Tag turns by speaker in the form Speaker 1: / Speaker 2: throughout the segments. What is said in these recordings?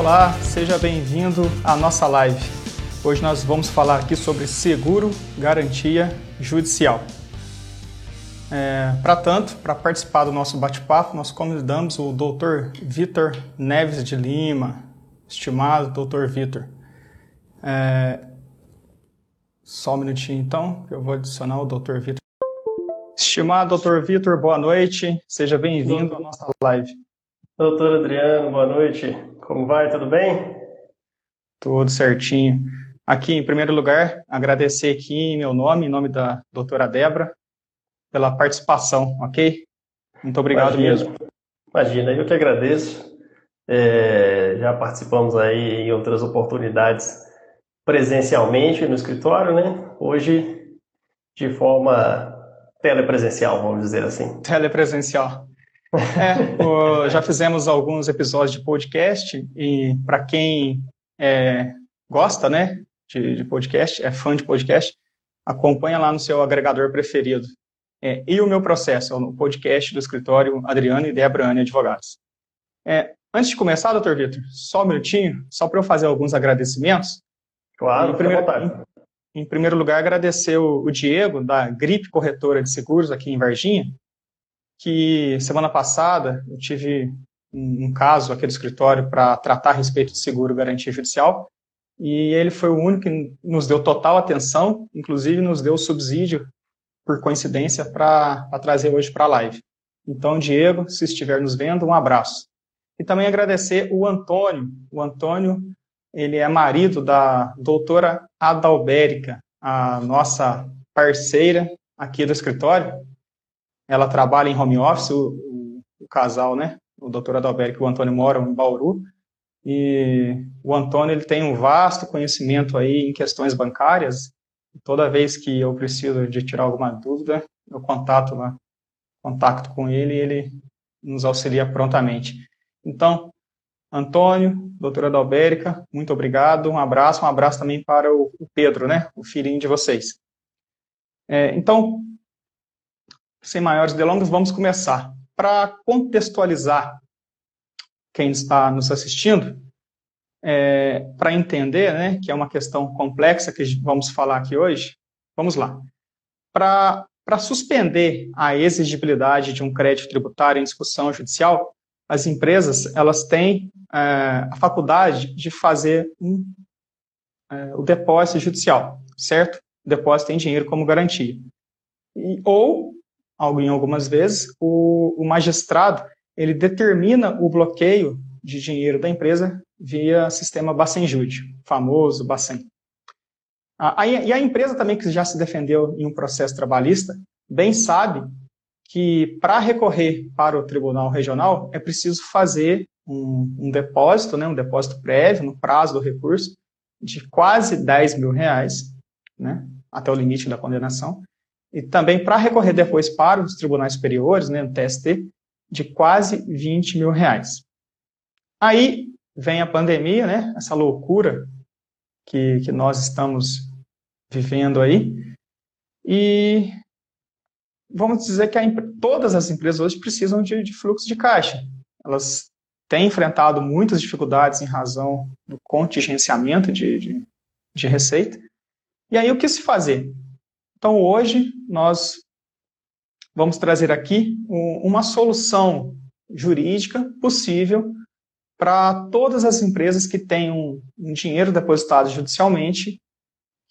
Speaker 1: Olá, seja bem-vindo à nossa live. Hoje nós vamos falar aqui sobre seguro, garantia judicial. É, para tanto, para participar do nosso bate-papo, nós convidamos o Dr. Vitor Neves de Lima, estimado Dr. Vitor. É, só um minutinho então, que eu vou adicionar o Dr. Vitor. Estimado Dr. Vitor, boa noite, seja bem-vindo à nossa live.
Speaker 2: Doutor Adriano, boa noite. Como vai? Tudo bem?
Speaker 1: Tudo certinho. Aqui, em primeiro lugar, agradecer aqui em meu nome, em nome da doutora Débora, pela participação, ok? Muito obrigado
Speaker 2: Imagina.
Speaker 1: mesmo.
Speaker 2: Imagina, eu que agradeço. É, já participamos aí em outras oportunidades presencialmente no escritório, né? Hoje de forma telepresencial, vamos dizer assim.
Speaker 1: Telepresencial. É, o- já fizemos alguns episódios de podcast e para quem é, gosta, né, de, de podcast, é fã de podcast, acompanha lá no seu agregador preferido. É, e o meu processo, o podcast do escritório Adriano e Débora Anne Advogados. É, antes de começar, doutor Vitor, só um minutinho, só para eu fazer alguns agradecimentos.
Speaker 2: Claro,
Speaker 1: Em primeiro, em, em primeiro lugar, agradecer o, o Diego, da Gripe Corretora de Seguros, aqui em Varginha, que semana passada eu tive um, caso aqui do escritório para tratar a respeito de seguro garantia judicial, e ele foi o único que nos deu total atenção, inclusive nos deu subsídio, por coincidência, para trazer hoje para a live. Então, Diego, se estiver nos vendo, um abraço. E também agradecer o Antônio. O Antônio, ele é marido da doutora Adalbérica, a nossa parceira aqui do escritório. Ela trabalha em home office, o, o- o casal, né? O doutor Adalbérica e o Antônio moram em Bauru. E o Antônio ele tem um vasto conhecimento aí em questões bancárias. Toda vez que eu preciso de tirar alguma dúvida, eu contato lá, contacto com ele e ele nos auxilia prontamente. Então, Antônio, doutora Adalbérica, muito obrigado, um abraço, um abraço também para o Pedro, né, o filhinho de vocês. É, então, sem maiores delongas, vamos começar. Para contextualizar quem está nos assistindo, é, para entender, né, que é uma questão complexa que vamos falar aqui hoje, vamos lá. Para suspender a exigibilidade de um crédito tributário em discussão judicial, as empresas elas têm é, a faculdade de fazer um, é, o depósito judicial, certo? O depósito em dinheiro como garantia. E, ou, em algumas vezes, o, o magistrado ele determina o bloqueio de dinheiro da empresa via sistema Bacen-Jude, famoso Bacen. A- a- E a empresa também que já se defendeu em um processo trabalhista, bem sabe que para recorrer para o tribunal regional é preciso fazer um, um depósito, né, um depósito prévio no prazo do recurso de quase 10 mil reais, né, até o limite da condenação, e também para recorrer depois para os tribunais superiores, né, no TST, de quase 20 mil reais. Aí vem a pandemia, né, essa loucura que, que nós estamos vivendo aí, e vamos dizer que a todas as empresas hoje precisam de, de fluxo de caixa. Elas têm enfrentado muitas dificuldades em razão do contingenciamento de, de, de receita. E aí, o que se fazer? Então, hoje, nós vamos trazer aqui um- uma solução jurídica possível para todas as empresas que tenham um dinheiro depositado judicialmente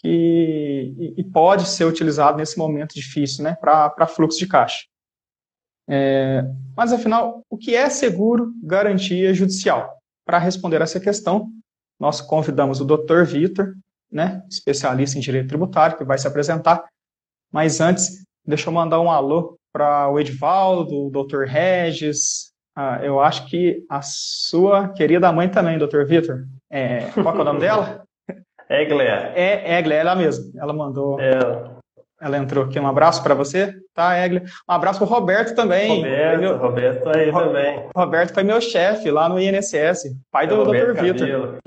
Speaker 1: e, e pode ser utilizado nesse momento difícil, né, para fluxo de caixa. É, mas, afinal, o que é seguro garantia judicial? Para responder essa questão, nós convidamos o Dr. Vitor, né, especialista em direito tributário, que vai se apresentar. Mas antes, deixa eu mandar um alô para o Edivaldo, o Dr. Regis, ah, eu acho que a sua querida mãe também, Dr. Vitor. É, qual é o nome dela?
Speaker 2: Egler,
Speaker 1: É Eglia, ela mesma. Ela mandou,
Speaker 2: é,
Speaker 1: ela entrou aqui. Um abraço para você, tá, Eglia? Um abraço para o Roberto também.
Speaker 2: Roberto,
Speaker 1: meu-
Speaker 2: Roberto aí
Speaker 1: Ro-
Speaker 2: também.
Speaker 1: Roberto foi meu chefe lá no INSS, pai do
Speaker 2: Roberto
Speaker 1: Dr. Vitor.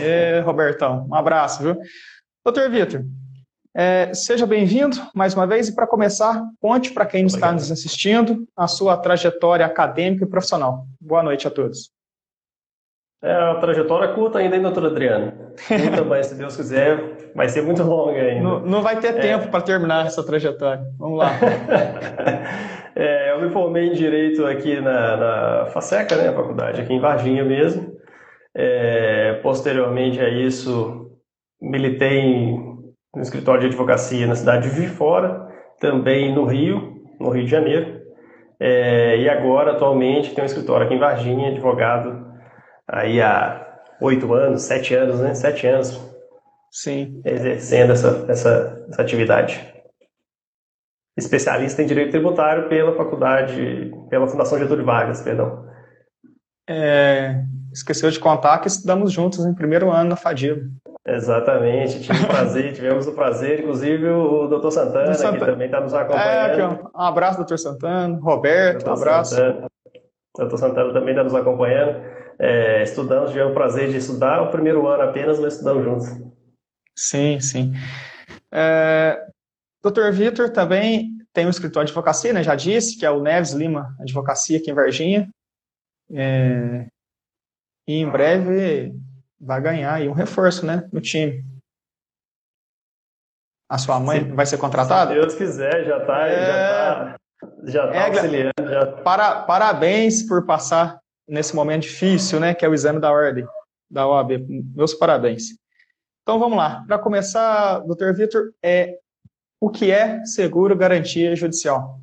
Speaker 1: É, Robertão, um abraço, viu? Doutor Vitor, é, seja bem-vindo mais uma vez e para começar, conte para quem está
Speaker 2: Obrigado.
Speaker 1: nos assistindo a sua trajetória acadêmica e profissional. Boa noite a todos.
Speaker 2: É a trajetória curta ainda, hein, doutor Adriano? Curta, mas se Deus quiser, vai ser muito longa ainda.
Speaker 1: Não, não vai ter é. tempo para terminar essa trajetória. Vamos lá.
Speaker 2: é, eu me formei em Direito aqui na, na FASECA, né, faculdade, aqui em Varginha mesmo. É, posteriormente a isso, militei no escritório de advocacia na cidade de Juiz Fora, também no Rio, no Rio de Janeiro. É, e agora, atualmente, tenho um escritório aqui em Varginha, advogado aí há oito anos, sete anos, né? Sete anos.
Speaker 1: Sim.
Speaker 2: Exercendo essa, essa, essa atividade. Especialista em Direito Tributário pela faculdade, pela Fundação Getúlio Vargas, perdão.
Speaker 1: É, esqueceu de contar que estudamos juntos em primeiro ano na Fadila.
Speaker 2: Exatamente, tive o prazer, tivemos o prazer, inclusive o doutor Santana, Santana, que também está nos acompanhando. É,
Speaker 1: um abraço, doutor Santana, Roberto, um abraço.
Speaker 2: Santana. Doutor Santana também está nos acompanhando é, estudamos, tivemos o prazer de estudar o primeiro ano apenas, mas estudamos juntos.
Speaker 1: Sim, sim. É, Dr. Vitor também tem um escritório de advocacia, né, já disse, que é o Neves Lima Advocacia aqui em Varginha. É, e em breve vai ganhar aí um reforço né, no time. A sua mãe Sim. vai ser contratada?
Speaker 2: Se Deus quiser, já está é... já tá, já tá é, auxiliando. Já...
Speaker 1: Para, parabéns por passar nesse momento difícil, né, que é o exame da ordem da OAB. Meus parabéns. Então vamos lá. Para começar, doutor Vitor, é, o que é seguro garantia judicial?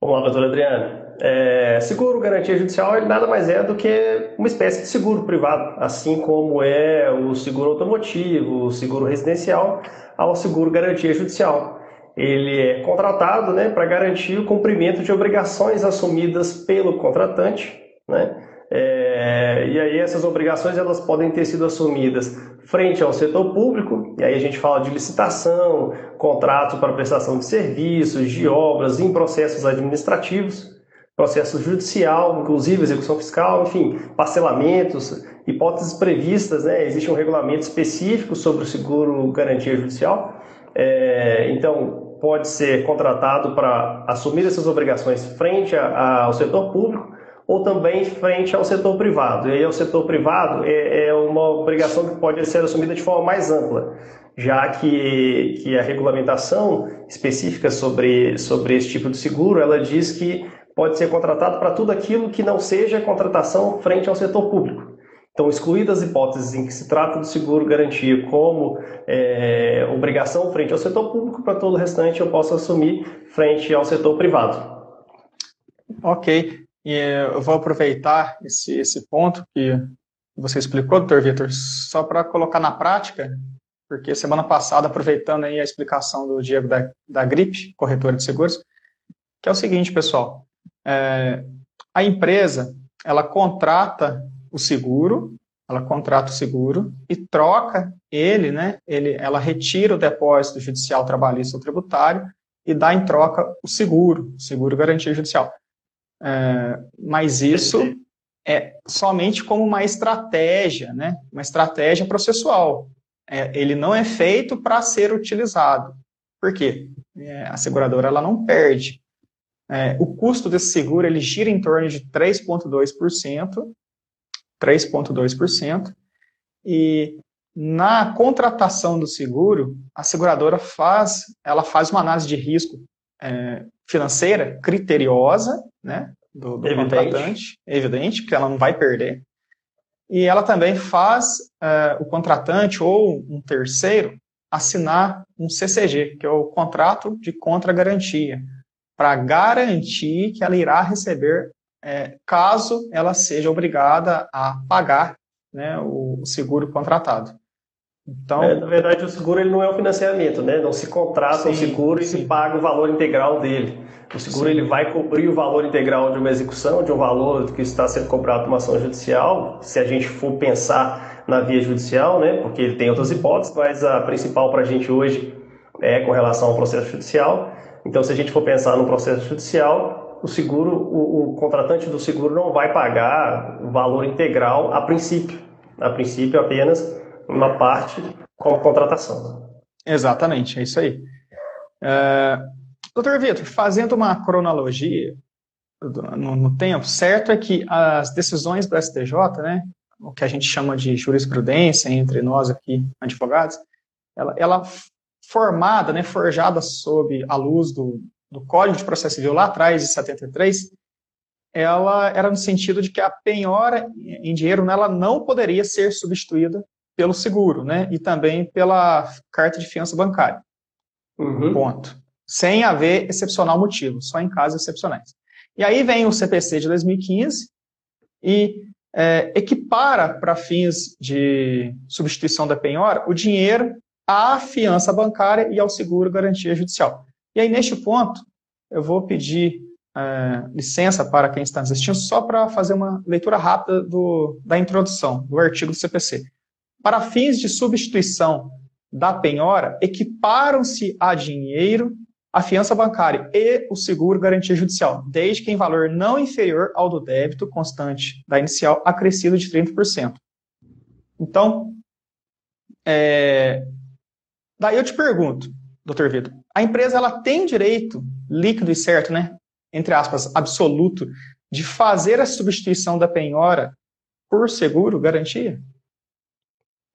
Speaker 2: Vamos lá, doutor Adriano. É, seguro garantia judicial ele nada mais é do que uma espécie de seguro privado, assim como é o seguro automotivo, o seguro residencial, ao seguro garantia judicial. Ele é contratado né, para garantir o cumprimento de obrigações assumidas pelo contratante né? É, e aí essas obrigações elas podem ter sido assumidas frente ao setor público, e aí a gente fala de licitação, contrato para prestação de serviços, de obras, em processos administrativos, processo judicial, inclusive execução fiscal, enfim, parcelamentos, hipóteses previstas, né? existe um regulamento específico sobre o seguro garantia judicial, é, então pode ser contratado para assumir essas obrigações frente a, a, ao setor público, ou também frente ao setor privado. E aí o setor privado é, é uma obrigação que pode ser assumida de forma mais ampla, já que, que a regulamentação específica sobre, sobre esse tipo de seguro, ela diz que pode ser contratado para tudo aquilo que não seja contratação frente ao setor público. Então, excluídas as hipóteses em que se trata do seguro garantia como é, obrigação frente ao setor público, para todo o restante eu posso assumir frente ao setor privado.
Speaker 1: Ok. E eu vou aproveitar esse, esse ponto que você explicou, doutor Vitor, só para colocar na prática, porque semana passada, aproveitando aí a explicação do Diego da, da gripe, corretora de seguros, que é o seguinte, pessoal, é, a empresa, ela contrata o seguro, ela contrata o seguro e troca ele, né, ele, ela retira o depósito judicial trabalhista ou tributário e dá em troca o seguro, seguro garantia judicial. É, mas isso é somente como uma estratégia, né? uma estratégia processual. É, ele não é feito para ser utilizado. Por quê? É, a seguradora ela não perde. É, o custo desse seguro ele gira em torno de 3,2%, 3,2%, e na contratação do seguro, a seguradora faz, ela faz uma análise de risco é, financeira criteriosa, né, do, do contratante, evidente, porque ela não vai perder. E ela também faz é, o contratante ou um terceiro assinar um CCG, que é o contrato de contra-garantia, para garantir que ela irá receber é, caso ela seja obrigada a pagar né, o seguro contratado.
Speaker 2: Então, é, na verdade, o seguro ele não é um financiamento, né? Não se contrata sim, o seguro sim. e se paga o valor integral dele. O seguro sim. ele vai cobrir o valor integral de uma execução, de um valor que está sendo cobrado numa ação judicial, se a gente for pensar na via judicial, né? Porque ele tem outras hipóteses, mas a principal para a gente hoje é com relação ao processo judicial. Então, se a gente for pensar no processo judicial, o seguro, o, o contratante do seguro não vai pagar o valor integral a princípio. A princípio, apenas uma parte como contratação.
Speaker 1: Exatamente, é isso aí. É, doutor Vitor, fazendo uma cronologia no, no, tempo, certo é que as decisões do STJ, né, o que a gente chama de jurisprudência entre nós aqui, advogados, ela, ela formada, né, forjada sob a luz do, do Código de Processo Civil lá atrás, de 73, ela era no sentido de que a penhora em dinheiro né, ela não poderia ser substituída pelo seguro, né, e também pela carta de fiança bancária. Uhum. Ponto. Sem haver excepcional motivo, só em casos excepcionais. E aí vem o CPC de 2015 e é, equipara para fins de substituição da penhora o dinheiro à fiança bancária e ao seguro garantia judicial. E aí, neste ponto, eu vou pedir é, licença para quem está assistindo só para fazer uma leitura rápida do, da introdução do artigo do CPC. Para fins de substituição da penhora, equiparam-se a dinheiro a fiança bancária e o seguro garantia judicial, desde que em valor não inferior ao do débito constante da inicial, acrescido de 30%. Então, é... daí eu te pergunto, doutor Vitor, a empresa ela tem direito líquido e certo, né, entre aspas, absoluto, de fazer a substituição da penhora por seguro, garantia?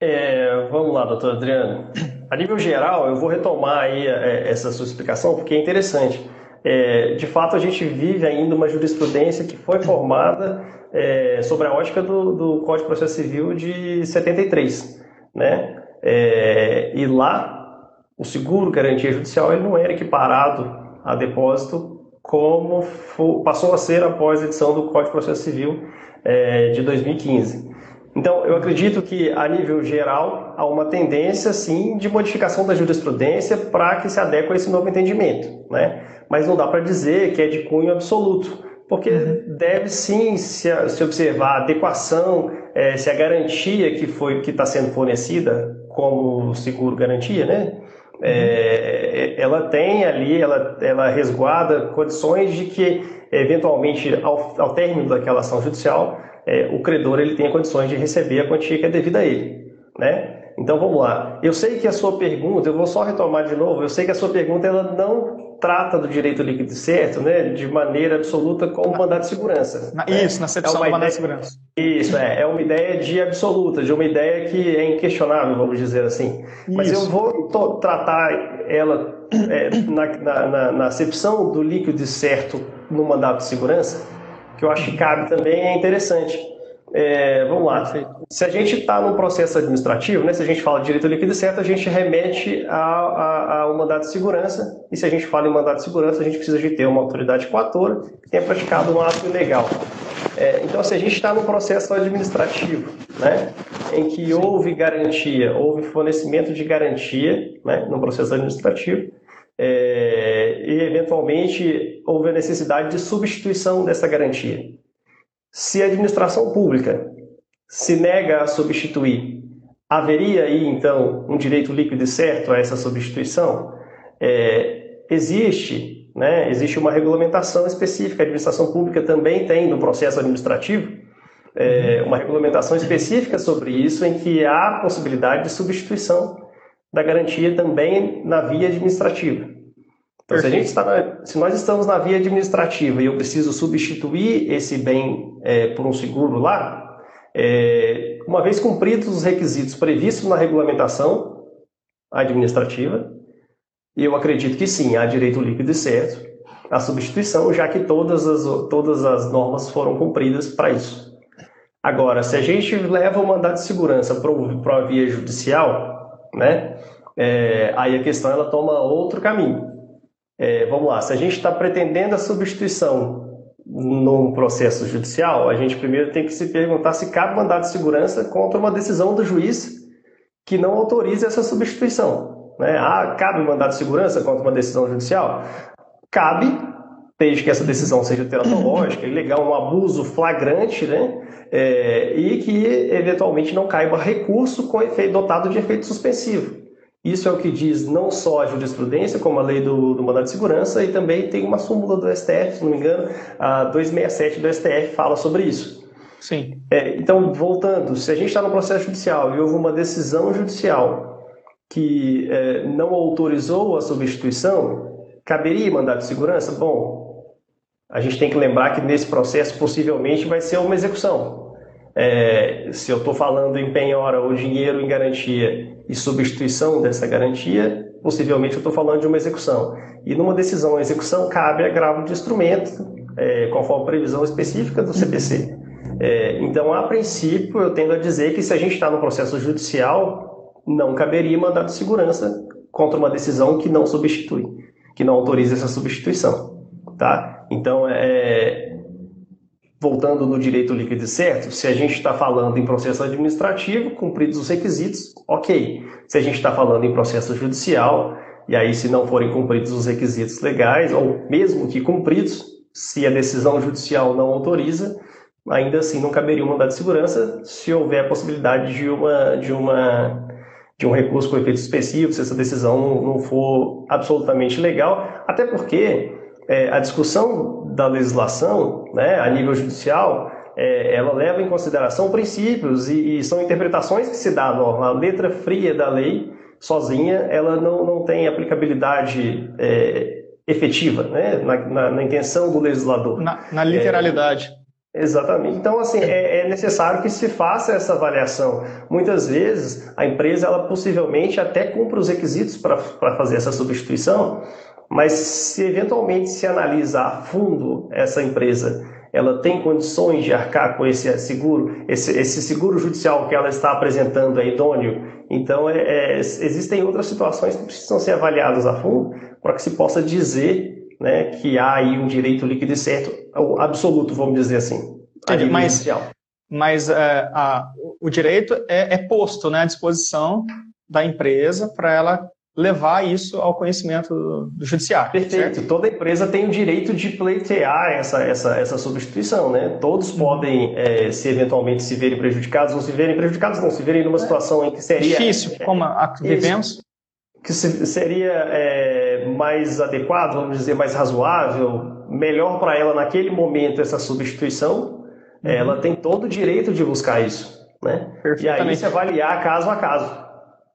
Speaker 2: É, vamos lá, doutor Adriano. A nível geral, eu vou retomar aí é, essa sua explicação, porque é interessante. É, de fato, a gente vive ainda uma jurisprudência que foi formada é, sobre a ótica do, do, Código de Processo Civil de 73. Né? É, e lá, o seguro garantia judicial ele não era equiparado a depósito como for, passou a ser após a edição do Código de Processo Civil é, de 2015. Então, eu acredito que, a nível geral, há uma tendência, sim, de modificação da jurisprudência para que se adeque a esse novo entendimento, né? Mas não dá para dizer que é de cunho absoluto, porque uhum. deve, sim, se, se observar a adequação, é, se a garantia que foi que está sendo fornecida como seguro garantia, né? É, ela tem ali, ela, ela resguarda condições de que, eventualmente, ao, ao término daquela ação judicial, é, o credor ele tenha condições de receber a quantia que é devida a ele. Né? Então vamos lá. Eu sei que a sua pergunta, eu vou só retomar de novo, eu sei que a sua pergunta ela não trata do direito líquido certo, né, de maneira absoluta como mandado de segurança.
Speaker 1: Na, né? Isso, na acepção é do mandado de segurança.
Speaker 2: Isso, é, é uma ideia de absoluta, de uma ideia que é inquestionável, vamos dizer assim. Isso. Mas eu vou tratar ela é, na, na, na, acepção do líquido certo no mandato de segurança, que eu acho que cabe também é interessante. É, vamos lá. Se a gente está num processo administrativo, né, se a gente fala de direito líquido certo, a gente remete ao mandato de segurança. E se a gente fala em mandato de segurança, a gente precisa de ter uma autoridade coatora que tenha praticado um ato ilegal. É, então, se a gente está num processo administrativo, né, em que houve garantia, houve fornecimento de garantia né, no processo administrativo, é, e eventualmente houve a necessidade de substituição dessa garantia. Se a administração pública se nega a substituir, haveria aí então um direito líquido e certo a essa substituição? É, existe, né, existe uma regulamentação específica, a administração pública também tem no processo administrativo é, uma regulamentação específica sobre isso, em que há possibilidade de substituição da garantia também na via administrativa. Então, se, a gente está na, se nós estamos na via administrativa e eu preciso substituir esse bem é, por um seguro lá, é, uma vez cumpridos os requisitos previstos na regulamentação administrativa, eu acredito que sim, há direito líquido e certo à substituição, já que todas as, todas as normas foram cumpridas para isso. Agora, se a gente leva o mandado de segurança para a via judicial, né? É, aí a questão ela toma outro caminho. É, vamos lá, se a gente está pretendendo a substituição num processo judicial, a gente primeiro tem que se perguntar se cabe mandado de segurança contra uma decisão do juiz que não autorize essa substituição. Né? Ah, cabe mandado de segurança contra uma decisão judicial? Cabe, desde que essa decisão seja teratológica, ilegal, um abuso flagrante, né? É, e que eventualmente não caiba recurso com efeito, dotado de efeito suspensivo. Isso é o que diz não só a jurisprudência, como a lei do, do mandado de segurança, e também tem uma súmula do STF, se não me engano, a 267 do STF fala sobre isso.
Speaker 1: Sim.
Speaker 2: É, então, voltando, se a gente está no processo judicial e houve uma decisão judicial que é, não autorizou a substituição, caberia mandado de segurança? Bom, a gente tem que lembrar que nesse processo possivelmente vai ser uma execução. é, se eu estou falando em penhora ou dinheiro em garantia e substituição dessa garantia, possivelmente eu estou falando de uma execução. E numa decisão ou execução, cabe agravo de instrumento, é, conforme previsão específica do CPC. É, então, a princípio, eu tendo a dizer que se a gente está no processo judicial, não caberia mandado de segurança contra uma decisão que não substitui, que não autoriza essa substituição. Tá? Então, é, voltando no direito líquido e certo, se a gente está falando em processo administrativo, cumpridos os requisitos, ok. Se a gente está falando em processo judicial, e aí se não forem cumpridos os requisitos legais, ou mesmo que cumpridos, se a decisão judicial não autoriza, ainda assim não caberia um mandado de segurança se houver a possibilidade de uma, de uma de um recurso com efeito específico, se essa decisão não, não for absolutamente legal, até porque é, a discussão da legislação né, a nível judicial é, ela leva em consideração princípios e, e, são interpretações que se dá à norma. A letra fria da lei, sozinha, ela não, não tem aplicabilidade é, efetiva né, na, na, na, intenção do legislador.
Speaker 1: Na, na literalidade.
Speaker 2: Exatamente. Então, assim, é, é, necessário que se faça essa avaliação. Muitas vezes, a empresa, ela possivelmente até cumpre os requisitos para fazer essa substituição, mas se eventualmente se analisa a fundo essa empresa, ela tem condições de arcar com esse seguro, esse, esse seguro judicial que ela está apresentando é idôneo. Então, é, é, existem outras situações que precisam ser avaliadas a fundo para que se possa dizer né, que há aí um direito líquido e certo, absoluto, vamos dizer assim.
Speaker 1: Entendi, mas, judicial. mas é, a, o direito é, é posto né, à disposição da empresa para ela levar isso ao conhecimento do, judiciário.
Speaker 2: Perfeito. Certo? Toda empresa tem o direito de pleitear essa, essa, essa substituição, né? Todos uhum. podem, é, se eventualmente se verem prejudicados, ou se verem prejudicados, não, se verem numa situação em que seria...
Speaker 1: Difícil, como a que vivemos.
Speaker 2: Que seria é, mais adequado, vamos dizer, mais razoável, melhor para ela naquele momento essa substituição, uhum. ela tem todo o direito de buscar isso, né? E aí se avaliar caso a caso.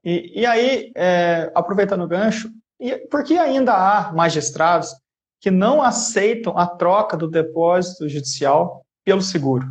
Speaker 1: E, e aí, é, aproveitando o gancho, e, por que ainda há magistrados que não aceitam a troca do depósito judicial pelo seguro?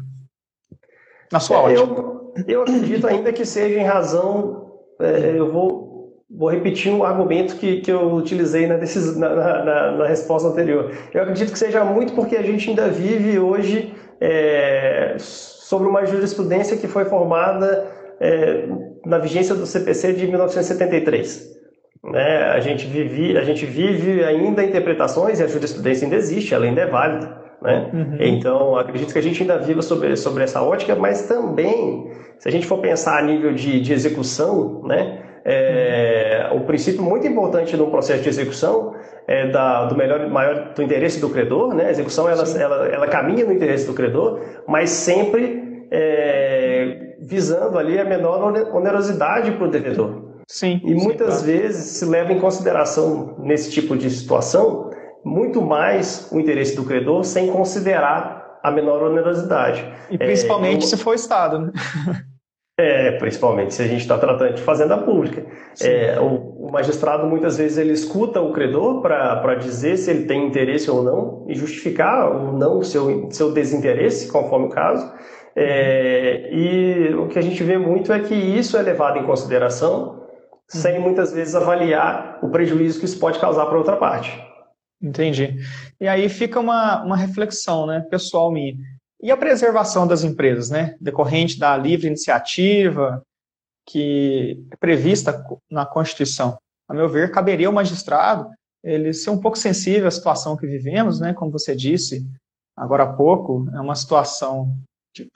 Speaker 1: Na sua é, ótica.
Speaker 2: Eu, eu acredito ainda que seja em razão, é, eu vou, vou repetir um argumento que, que eu utilizei na, na, na, na, resposta anterior. Eu acredito que seja muito porque a gente ainda vive hoje é, sobre uma jurisprudência que foi formada é, na vigência do CPC de 1973. Né? A, gente vive, a gente vive ainda interpretações e a jurisprudência ainda existe, ela ainda é válida. Né? Uhum. Então, acredito que a gente ainda viva sobre, sobre essa ótica, mas também, se a gente for pensar a nível de, de execução, né? É, o princípio muito importante no processo de execução é da, do melhor, maior do interesse do credor, né? A execução ela, ela, ela, caminha no interesse do credor, mas sempre é, visando ali a menor onerosidade para o devedor.
Speaker 1: Sim.
Speaker 2: E muitas
Speaker 1: sim,
Speaker 2: vezes se leva em consideração, nesse tipo de situação, muito mais o interesse do credor sem considerar a menor onerosidade.
Speaker 1: E principalmente é, se for Estado, né?
Speaker 2: É, principalmente se a gente está tratando de fazenda pública. É, o, o, magistrado muitas vezes ele escuta o credor para dizer se ele tem interesse ou não e justificar ou não o seu, seu desinteresse, conforme o caso. É, e o que a gente vê muito é que isso é levado em consideração sem muitas vezes avaliar o prejuízo que isso pode causar para outra parte.
Speaker 1: Entendi. E aí fica uma, uma reflexão né, pessoal minha. E a preservação das empresas, né, decorrente da livre iniciativa que é prevista na Constituição? A meu ver, caberia ao magistrado ele ser um pouco sensível à situação que vivemos, né, como você disse agora há pouco, é uma situação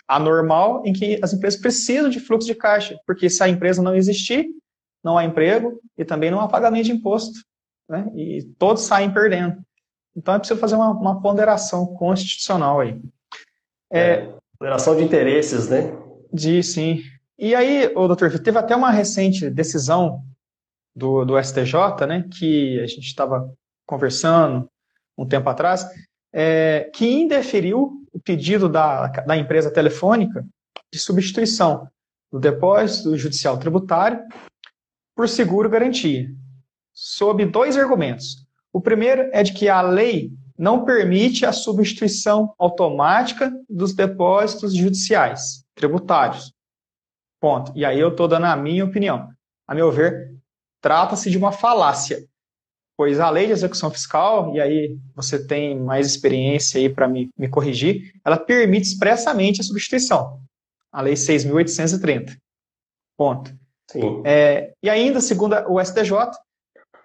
Speaker 1: anormal em que as empresas precisam de fluxo de caixa, porque se a empresa não existir, não há emprego e também não há pagamento de imposto, né? E todos saem perdendo. Então é preciso fazer uma, uma ponderação constitucional aí.
Speaker 2: É, é, ponderação de interesses, né?
Speaker 1: De sim. E aí, o doutor, teve até uma recente decisão do, do STJ, né, que a gente estava conversando um tempo atrás, é, que indeferiu o pedido da, da empresa telefônica de substituição do depósito judicial tributário por seguro garantia, sob dois argumentos. O primeiro é de que a lei não permite a substituição automática dos depósitos judiciais tributários. Ponto. E aí eu estou dando a minha opinião. A meu ver, trata-se de uma falácia, pois a lei de execução fiscal, e aí você tem mais experiência aí para me, me corrigir, ela permite expressamente a substituição. A lei 6.830. Ponto. Sim. É, e ainda, segundo o STJ,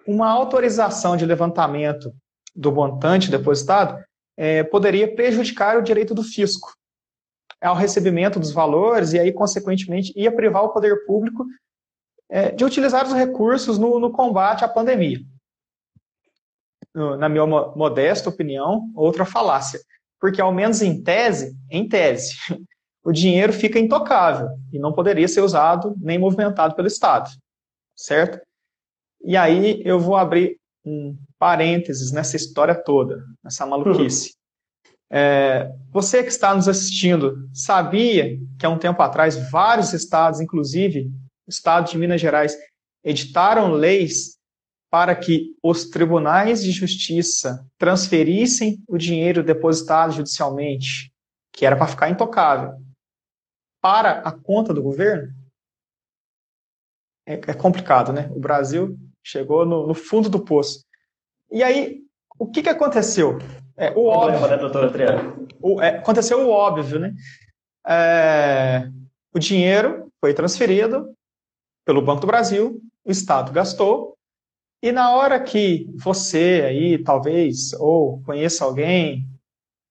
Speaker 1: uma autorização de levantamento do montante depositado é, poderia prejudicar o direito do fisco ao recebimento dos valores e aí, consequentemente, ia privar o poder público é, de utilizar os recursos no, no combate à pandemia. Na minha modesta opinião, outra falácia. Porque, ao menos em tese, em tese, o dinheiro fica intocável e não poderia ser usado nem movimentado pelo Estado. Certo? E aí eu vou abrir um parênteses nessa história toda, nessa maluquice. É, você que está nos assistindo, sabia que há um tempo atrás vários estados, inclusive o estado de Minas Gerais, editaram leis para que os tribunais de justiça transferissem o dinheiro depositado judicialmente, que era para ficar intocável, para a conta do governo? É, é complicado, né? O Brasil chegou no, no fundo do poço. E aí, o que, que aconteceu? É, o óbvio, né, doutor Adriano? O, é, aconteceu o óbvio, né? É, o dinheiro foi transferido pelo Banco do Brasil, o Estado gastou, e na hora que você aí, talvez, ou conheça alguém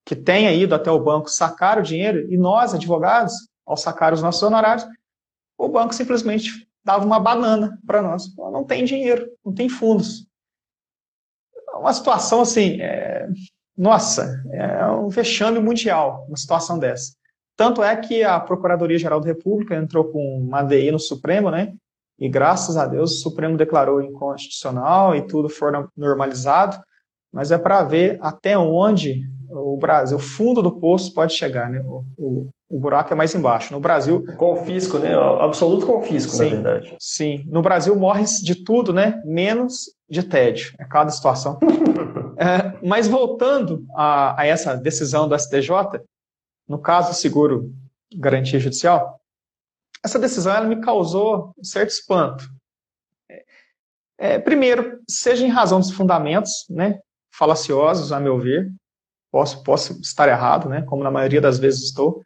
Speaker 1: que tenha ido até o banco sacar o dinheiro, e nós, advogados, ao sacar os nossos honorários, o banco simplesmente dava uma banana para nós. Não tem dinheiro, não tem fundos. Uma situação assim, é, nossa, é um vexame mundial uma situação dessa. Tanto é que a Procuradoria-Geral da República entrou com uma ADI no Supremo, né? E graças a Deus o Supremo declarou inconstitucional e tudo foi normalizado, mas é para ver até onde o Brasil, o fundo do poço pode chegar, né? O, o, o buraco é mais embaixo. No Brasil.
Speaker 2: Confisco, né? Absoluto confisco,
Speaker 1: sim,
Speaker 2: na verdade.
Speaker 1: Sim. No Brasil morre de tudo, né? Menos de tédio. É cada situação. é, mas voltando a, a, essa decisão do STJ, no caso do seguro garantia judicial, essa decisão ela me causou um certo espanto. É, primeiro, seja em razão dos fundamentos, né? Falaciosos, a meu ver. Posso, posso estar errado, né? Como na maioria das vezes estou.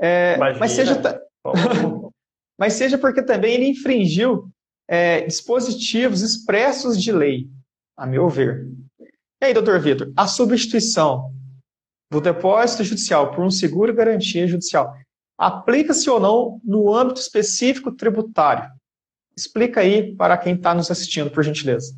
Speaker 1: É, mas, seja, mas seja porque também ele infringiu é, dispositivos expressos de lei, a meu ver. E aí, doutor Vitor, a substituição do depósito judicial por um seguro garantia judicial aplica-se ou não no âmbito específico tributário? Explica aí para quem está nos assistindo, por gentileza.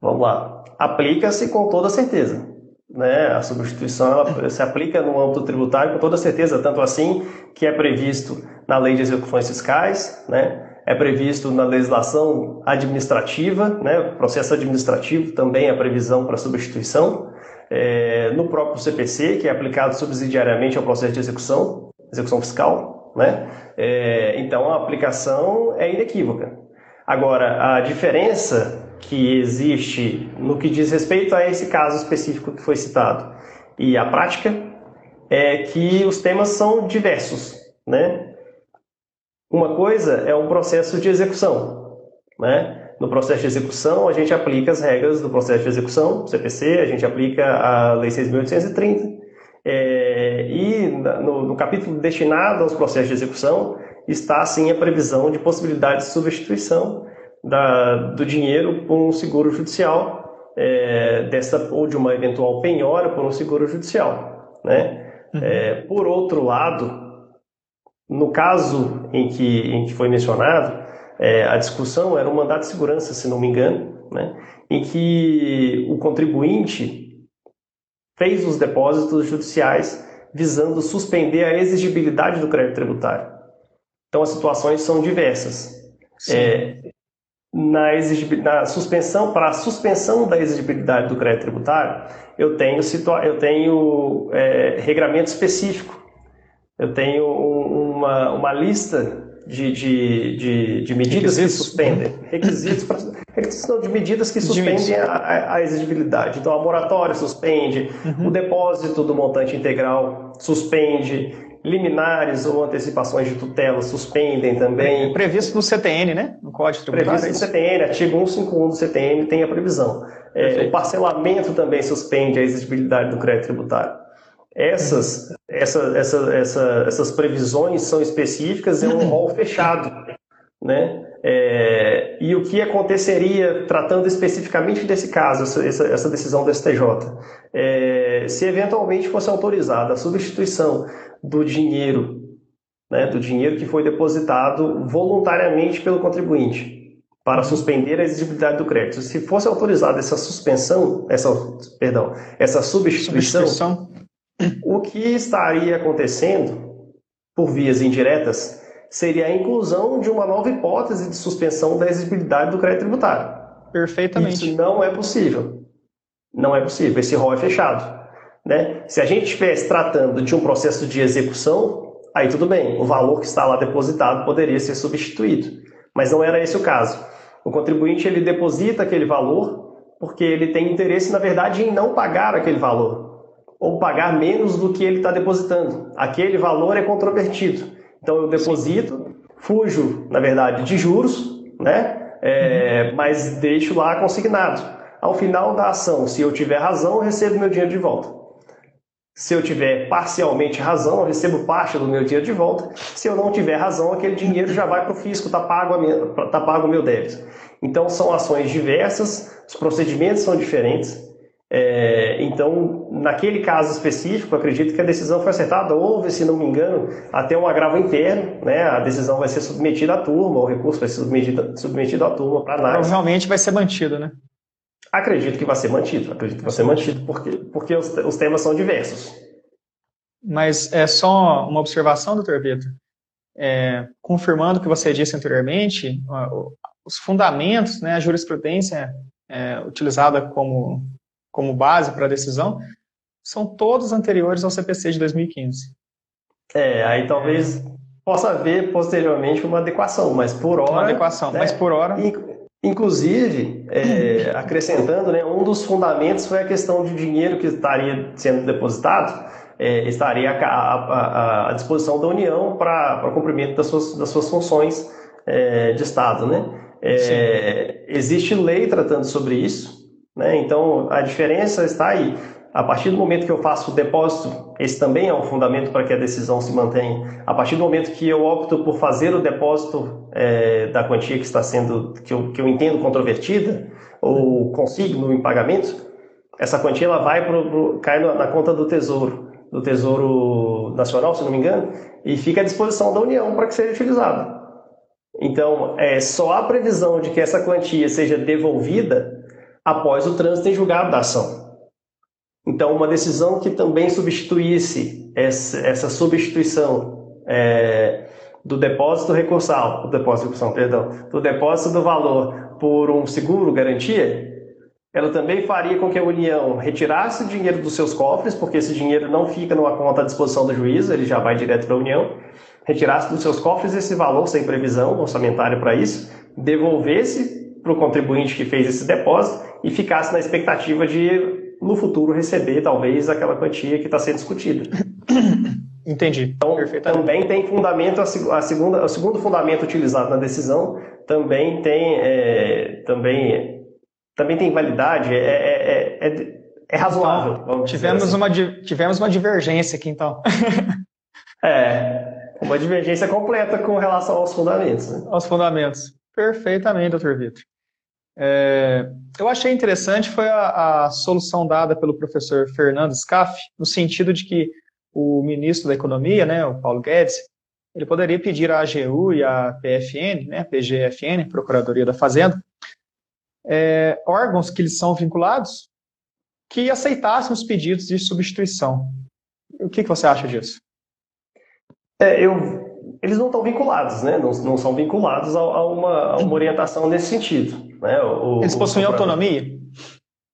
Speaker 2: Vamos lá. Aplica-se com toda certeza né, a substituição ela se aplica no âmbito tributário com toda certeza, tanto assim que é previsto na lei de execuções fiscais, né, é previsto na legislação administrativa, né, processo administrativo também é previsão para substituição, é, no próprio CPC, que é aplicado subsidiariamente ao processo de execução, execução fiscal, né, é, então a aplicação é inequívoca. Agora, a diferença que existe no que diz respeito a esse caso específico que foi citado e a prática é que os temas são diversos, né? Uma coisa é um processo de execução, né? No processo de execução, a gente aplica as regras do processo de execução, CPC, a gente aplica a Lei 6.830, é, e no, no capítulo destinado aos processos de execução está, sim, a previsão de possibilidade de substituição da, do dinheiro por um seguro judicial, é, dessa, ou de uma eventual penhora por um seguro judicial. Né? Uhum. É, por outro lado, no caso em que, em que foi mencionado, é, a discussão era um mandato de segurança, se não me engano, né? em que o contribuinte fez os depósitos judiciais visando suspender a exigibilidade do crédito tributário. Então, as situações são diversas. É, na, na suspensão, para a suspensão da exigibilidade do crédito tributário, eu tenho, situa eu tenho é, regramento específico. Eu tenho uma, uma lista de, de, de, de medidas requisitos. que suspendem, requisitos, pra, requisitos de medidas que suspendem a, a, exigibilidade. Então, a moratória suspende, uhum. o depósito do montante integral suspende, liminares ou antecipações de tutela suspendem também.
Speaker 1: É previsto no CTN, né? No Código Tributário.
Speaker 2: Previsto no CTN, artigo 151 do CTN tem a previsão. É, o parcelamento também suspende a exigibilidade do crédito tributário. Essas, essa, essa, essa, essas previsões são específicas em um rol fechado. Né? É, e o que aconteceria, tratando especificamente desse caso, essa, essa decisão do STJ? É, se eventualmente fosse autorizada a substituição do dinheiro, né, do dinheiro que foi depositado voluntariamente pelo contribuinte, para suspender a exigibilidade do crédito. Se fosse autorizada essa suspensão, essa, perdão, essa substituição, substituição, o que estaria acontecendo, por vias indiretas, seria a inclusão de uma nova hipótese de suspensão da exigibilidade do crédito tributário.
Speaker 1: Perfeitamente.
Speaker 2: Isso não é possível. Não é possível. Esse rol é fechado. Né? Se a gente estivesse tratando de um processo de execução, aí tudo bem. O valor que está lá depositado poderia ser substituído. Mas não era esse o caso. O contribuinte ele deposita aquele valor porque ele tem interesse, na verdade, em não pagar aquele valor ou pagar menos do que ele está depositando. Aquele valor é controvertido. Então eu deposito, fujo, na verdade, de juros, né? É, uhum. Mas deixo lá consignado. Ao final da ação, se eu tiver razão, eu recebo meu dinheiro de volta. Se eu tiver parcialmente razão, eu recebo parte do meu dinheiro de volta. Se eu não tiver razão, aquele dinheiro já vai para o fisco, está pago, tá pago o meu débito. Então são ações diversas, os procedimentos são diferentes. É, então, naquele caso específico, acredito que a decisão foi acertada. Houve, se não me engano, até um agravo interno, né? A decisão vai ser submetida à turma, o recurso vai ser submetido, submetido à turma para análise.
Speaker 1: Provavelmente vai ser mantido, né?
Speaker 2: Acredito que vai ser mantido, acredito que vai ser mantido, porque, porque os, os temas são diversos.
Speaker 1: Mas é só uma observação, doutor Vitor. É, confirmando o que você disse anteriormente, os fundamentos, né, a jurisprudência é, utilizada como como base para a decisão, são todos anteriores ao CPC de 2015.
Speaker 2: É, aí talvez possa haver posteriormente uma adequação, mas por hora. Uma
Speaker 1: adequação, né, mas por hora.
Speaker 2: Inclusive, é, acrescentando, né, um dos fundamentos foi a questão de dinheiro que estaria sendo depositado, é, estaria à, disposição da União para o cumprimento das suas, das suas funções é, de Estado. Né? É, existe lei tratando sobre isso, né? Então, a diferença está aí. A partir do momento que eu faço o depósito, esse também é um fundamento para que a decisão se mantenha. A partir do momento que eu opto por fazer o depósito é, da quantia que está sendo, que eu, que eu entendo controvertida, ou consigno em pagamento, essa quantia ela vai pro, pro, cai na conta do Tesouro, do Tesouro Nacional, se não me engano, e fica à disposição da União para que seja utilizada. Então, é só a previsão de que essa quantia seja devolvida após o trânsito em julgado da ação. Então, uma decisão que também substituísse essa, substituição é, do depósito recursal, do depósito recursal, perdão, do depósito do valor por um seguro garantia, ela também faria com que a União retirasse o dinheiro dos seus cofres, porque esse dinheiro não fica numa conta à disposição do juiz, ele já vai direto para a União, retirasse dos seus cofres esse valor sem previsão orçamentária para isso, devolvesse para o contribuinte que fez esse depósito e ficasse na expectativa de, no futuro, receber talvez aquela quantia que está sendo discutida.
Speaker 1: Entendi.
Speaker 2: Então, também tem fundamento, a, segunda, o segundo fundamento utilizado na decisão também tem, é, também, também tem validade, é, é, é, é razoável.
Speaker 1: Então, tivemos, assim. uma, tivemos uma divergência aqui, então.
Speaker 2: é, uma divergência completa com relação aos fundamentos. Né?
Speaker 1: Aos fundamentos. Perfeitamente, doutor Vitor. É, eu achei interessante foi a, a, solução dada pelo professor Fernando Scaff, no sentido de que o ministro da Economia, né, o Paulo Guedes, ele poderia pedir à AGU e à PFN, né, PGFN, Procuradoria da Fazenda, é, órgãos que eles são vinculados, que aceitassem os pedidos de substituição. O que, que você acha disso?
Speaker 2: É, eu eles não estão vinculados, né? não, não são vinculados a, a, uma, a, uma, orientação nesse sentido. Né?
Speaker 1: O, eles possuem o, autonomia?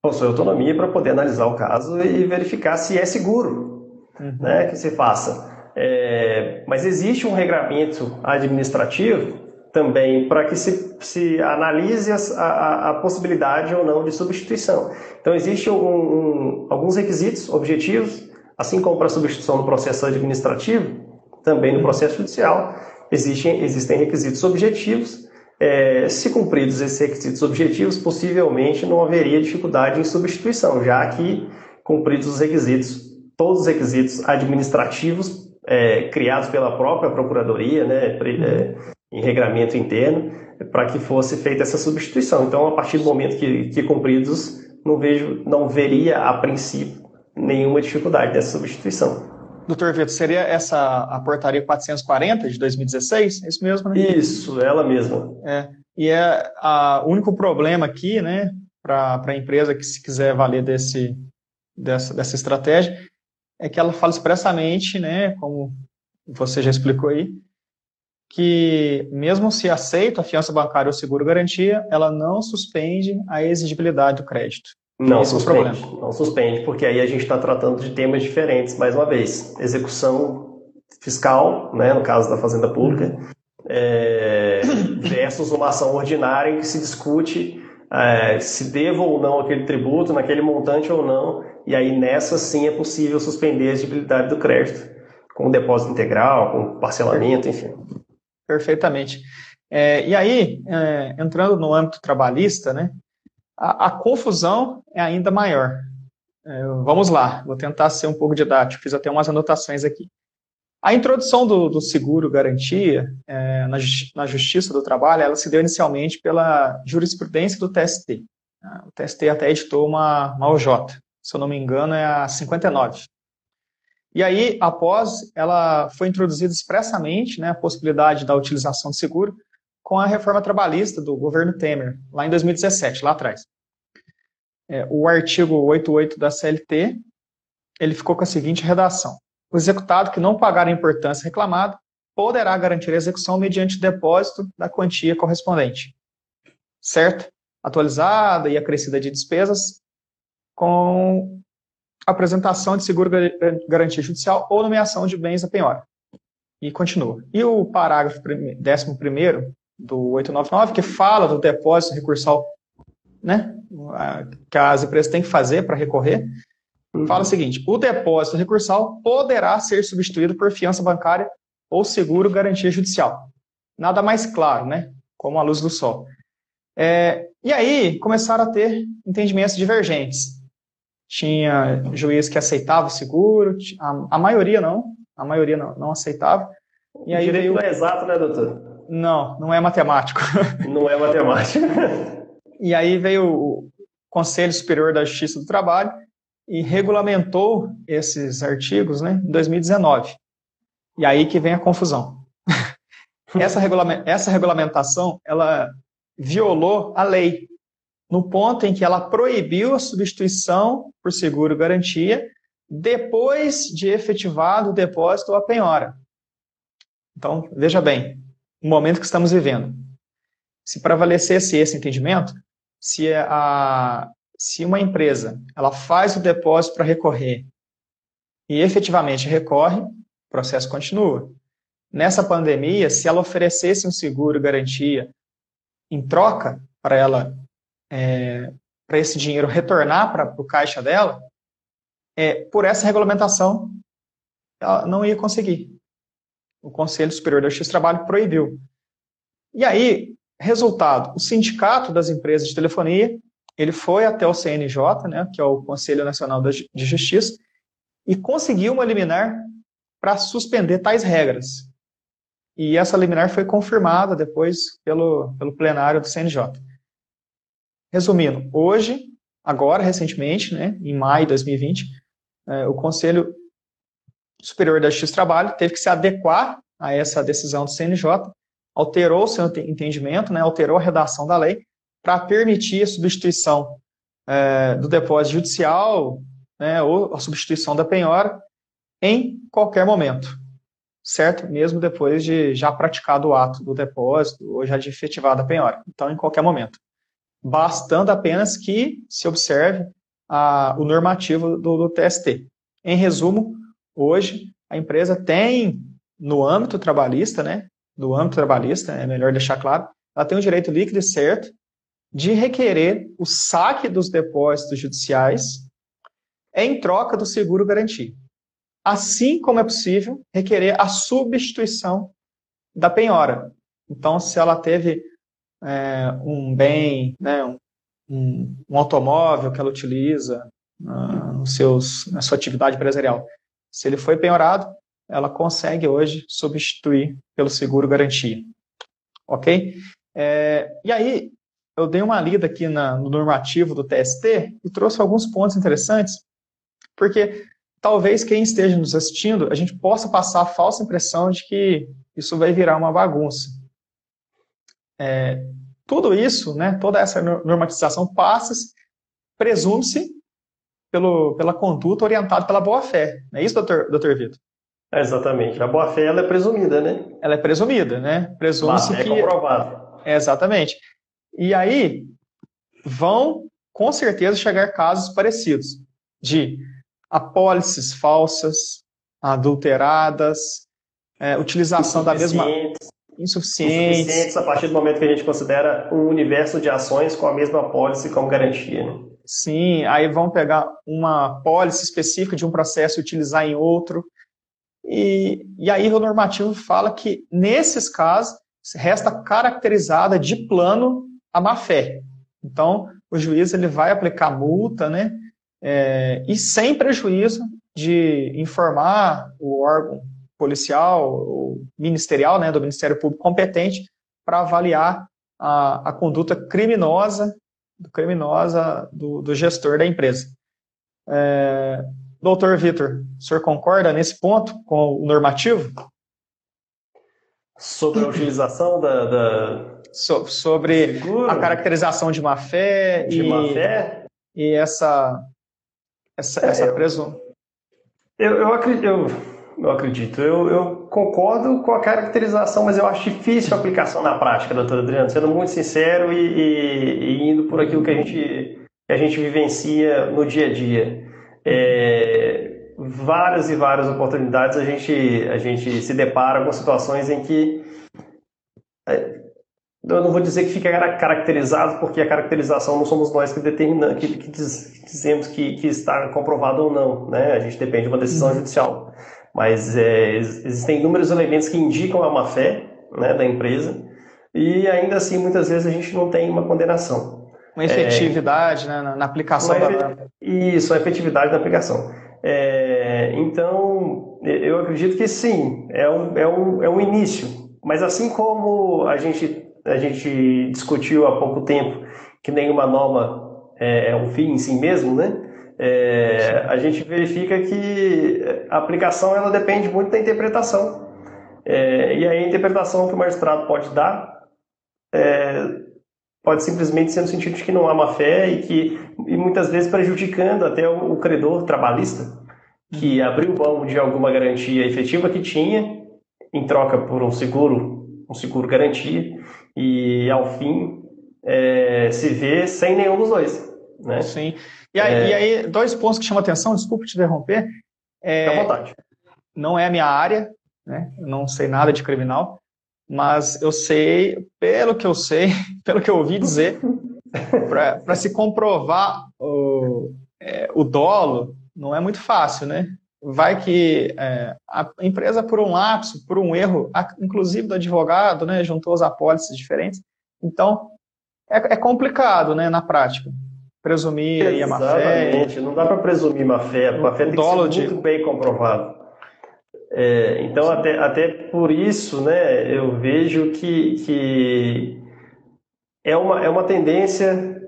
Speaker 2: Possuem autonomia para poder analisar o caso e verificar se é seguro uhum. né, que se faça. É, mas existe um regramento administrativo também para que se, se analise a, a, a, possibilidade ou não de substituição. Então, existem um, um, alguns requisitos objetivos, assim como para a substituição no processo administrativo, também no processo judicial, existem, existem requisitos objetivos. É, se cumpridos esses requisitos objetivos, possivelmente não haveria dificuldade em substituição, já que cumpridos os requisitos, todos os requisitos administrativos é, criados pela própria Procuradoria, né, é, em regramento interno, para que fosse feita essa substituição. Então, a partir do momento que, que cumpridos, não vejo, não veria a princípio nenhuma dificuldade dessa substituição.
Speaker 1: Doutor Vitor, seria essa a portaria 440 de 2016? É isso mesmo, né?
Speaker 2: Isso, ela mesma.
Speaker 1: É. E é o único problema aqui, né, para a empresa que se quiser valer desse, dessa, dessa estratégia, é que ela fala expressamente, né, como você já explicou aí, que mesmo se aceita a fiança bancária ou seguro garantia, ela não suspende a exigibilidade do crédito.
Speaker 2: Não Esse suspende, é não suspende, porque aí a gente está tratando de temas diferentes, mais uma vez. Execução fiscal, né, no caso da Fazenda Pública, é, versus uma ação ordinária em que se discute é, se devo ou não aquele tributo, naquele montante ou não, e aí nessa sim é possível suspender a exigibilidade do crédito, com depósito integral, com parcelamento, enfim.
Speaker 1: Perfeitamente. É, e aí, é, entrando no âmbito trabalhista, né, a, a confusão é ainda maior. É, vamos lá, vou tentar ser um pouco didático, fiz até umas anotações aqui. A introdução do, do seguro garantia é, na, na, Justiça do Trabalho, ela se deu inicialmente pela jurisprudência do TST. O TST até editou uma, uma OJ, se eu não me engano é a 59. E aí, após, ela foi introduzida expressamente né, a possibilidade da utilização de seguro com a reforma trabalhista do governo Temer, lá em 2017, lá atrás. É, o artigo 88 da CLT, ele ficou com a seguinte redação. O executado que não pagar a importância reclamada poderá garantir a execução mediante depósito da quantia correspondente. Certo? Atualizada e acrescida de despesas com apresentação de seguro garantia judicial ou nomeação de bens a penhora. E continua. E o parágrafo 11 do 899, que fala do depósito recursal né, que as empresas têm que fazer para recorrer, Uhum. Fala o seguinte: o depósito recursal poderá ser substituído por fiança bancária ou seguro garantia judicial. Nada mais claro, né? Como a luz do sol. É, e aí começaram a ter entendimentos divergentes. Tinha juiz que aceitava o seguro, a, a maioria não, a maioria não, não aceitava.
Speaker 2: E aí direito veio... não é exato, né, doutor?
Speaker 1: Não, não é matemático.
Speaker 2: Não é matemático.
Speaker 1: e aí veio o Conselho Superior da Justiça do Trabalho e regulamentou esses artigos né, em 2019. E aí que vem a confusão. essa, essa regulamentação, ela violou a lei, no ponto em que ela proibiu a substituição por seguro-garantia depois de efetivado o depósito ou a penhora. Então, veja bem, o momento que estamos vivendo. Se prevalecesse esse entendimento, se a, se uma empresa ela faz o depósito para recorrer e efetivamente recorre, o processo continua. Nessa pandemia, se ela oferecesse um seguro garantia em troca para ela é, para esse dinheiro retornar para o caixa dela, é, por essa regulamentação ela não ia conseguir. O Conselho Superior da Justiça do Trabalho proibiu. E aí, resultado, o Sindicato das Empresas de Telefonia ele foi até o CNJ, né, que é o Conselho Nacional de Justiça, e conseguiu uma liminar para suspender tais regras. E essa liminar foi confirmada depois pelo, pelo plenário do CNJ. Resumindo, hoje, agora, recentemente, né, em maio de 2020, é, o Conselho Superior da Justiça do Trabalho teve que se adequar a essa decisão do CNJ, alterou seu entendimento, né, alterou a redação da lei, para permitir a substituição é, do depósito judicial né, ou a substituição da penhora em qualquer momento, certo? Mesmo depois de já praticado o ato do depósito ou já de efetivada a penhora. Então, em qualquer momento. Bastando apenas que se observe a, o normativo do, do TST. Em resumo, hoje, a empresa tem, no âmbito trabalhista, né? No âmbito trabalhista, é melhor deixar claro, ela tem o direito líquido e certo de requerer o saque dos depósitos judiciais em troca do seguro garantia. Assim como é possível requerer a substituição da penhora. Então, se ela teve é, um bem, né, um, um, automóvel que ela utiliza uh, seus, na sua atividade empresarial, se ele foi penhorado, ela consegue hoje substituir pelo seguro garantia. Ok? É, e aí, eu dei uma lida aqui na, no normativo do TST e trouxe alguns pontos interessantes, porque talvez quem esteja nos assistindo, a gente possa passar a falsa impressão de que isso vai virar uma bagunça. É, tudo isso, né, toda essa normatização passa, presume-se pela conduta orientada pela boa-fé. Não é isso, doutor, doutor Vitor?
Speaker 2: É, exatamente. A boa-fé ela é presumida, né?
Speaker 1: Ela é presumida, né? Presume-se
Speaker 2: é
Speaker 1: que...
Speaker 2: É comprovado.
Speaker 1: É, exatamente. E aí vão, com certeza, chegar casos parecidos de apólices falsas, adulteradas, é, utilização da mesma
Speaker 2: insuficientes. insuficientes a partir do momento que a gente considera um universo de ações com a mesma apólice como garantia. Né?
Speaker 1: Sim, aí vão pegar uma apólice específica de um processo e utilizar em outro. E, e aí o normativo fala que, nesses casos, resta caracterizada de plano a má-fé. Então, o juiz ele vai aplicar multa, né? É, e sem prejuízo de informar o órgão policial ou ministerial, né, do Ministério Público competente para avaliar a, a, conduta criminosa, criminosa do, do gestor da empresa. É, doutor Vitor, o senhor concorda nesse ponto com o normativo?
Speaker 2: Sobre a utilização da, da
Speaker 1: so, sobre Seguro. a caracterização de má fé
Speaker 2: de
Speaker 1: e,
Speaker 2: má fé
Speaker 1: e essa essa, é, essa presunção.
Speaker 2: Eu, eu, acredito, eu, eu, acredito. Eu, eu, concordo com a caracterização, mas eu acho difícil a aplicação na prática, doutor Adriano, sendo muito sincero e, e, e indo por aquilo que a gente, que a gente vivencia no dia a dia. É, várias e várias oportunidades a gente, a gente se depara com situações em que é, eu não vou dizer que fica caracterizado, porque a caracterização não somos nós que determinamos, que, que, dizemos que, que, está comprovado ou não, né? A gente depende de uma decisão uhum. judicial. Mas é, existem inúmeros elementos que indicam a má fé né, da empresa e ainda assim muitas vezes a gente não tem uma condenação.
Speaker 1: Uma efetividade é, né, na, aplicação da...
Speaker 2: Isso, a efetividade da aplicação. É, então, eu acredito que sim, é um, é, um, é um início. Mas assim como a gente a gente discutiu há pouco tempo que nenhuma norma é, é um fim em si mesmo, né? É, a gente verifica que a aplicação ela depende muito da interpretação. É, e aí a interpretação que o magistrado pode dar é, pode simplesmente ser no sentido de que não há má fé e que e muitas vezes prejudicando até o, o credor trabalhista que abriu mão de alguma garantia efetiva que tinha em troca por um seguro, um seguro garantia e ao fim é, se vê sem nenhum dos dois. Né?
Speaker 1: Sim. E aí, é... e aí, dois pontos que chamam atenção, desculpe te interromper.
Speaker 2: É, vontade.
Speaker 1: Não é a minha área, né? eu não sei nada de criminal, mas eu sei, pelo que eu sei, pelo que eu ouvi dizer, para se comprovar o, é, o dolo, não é muito fácil, né? vai que é, a empresa, por um lapso, por um erro, inclusive do advogado, né, juntou as apólices diferentes. Então, é, é complicado né, na prática. Presumir
Speaker 2: aí a má-fé. Não dá para presumir má-fé. A má-fé tem que ser muito bem comprovado. É, então, até, até por isso, né, eu vejo que, que é, uma, é uma tendência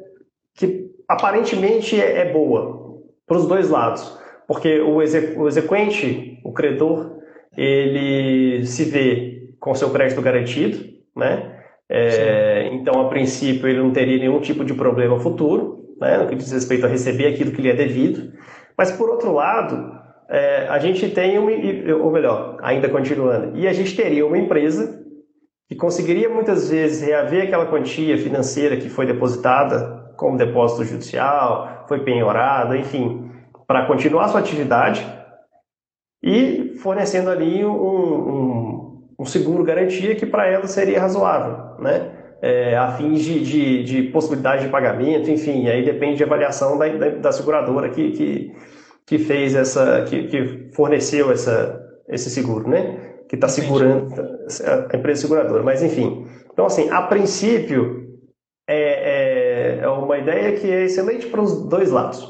Speaker 2: que aparentemente é, é boa para os dois lados porque o, execu o exequente, o credor, ele se vê com seu crédito garantido, né? É, então, a princípio, ele não teria nenhum tipo de problema futuro, né, no que diz respeito a receber aquilo que lhe é devido. Mas, por outro lado, é, a gente tem, uma, ou melhor, ainda continuando, e a gente teria uma empresa que conseguiria muitas vezes reaver aquela quantia financeira que foi depositada como depósito judicial, foi penhorada, enfim, para continuar sua atividade e fornecendo ali um, um, um seguro garantia que para ela seria razoável, né? É, a fins de, de, de, possibilidade de pagamento, enfim, aí depende de avaliação da, da, da seguradora que, que, que, fez essa, que, que forneceu essa, esse seguro, né? Que está segurando a empresa seguradora, mas enfim. Então, assim, a princípio, é, é, é uma ideia que é excelente para os dois lados.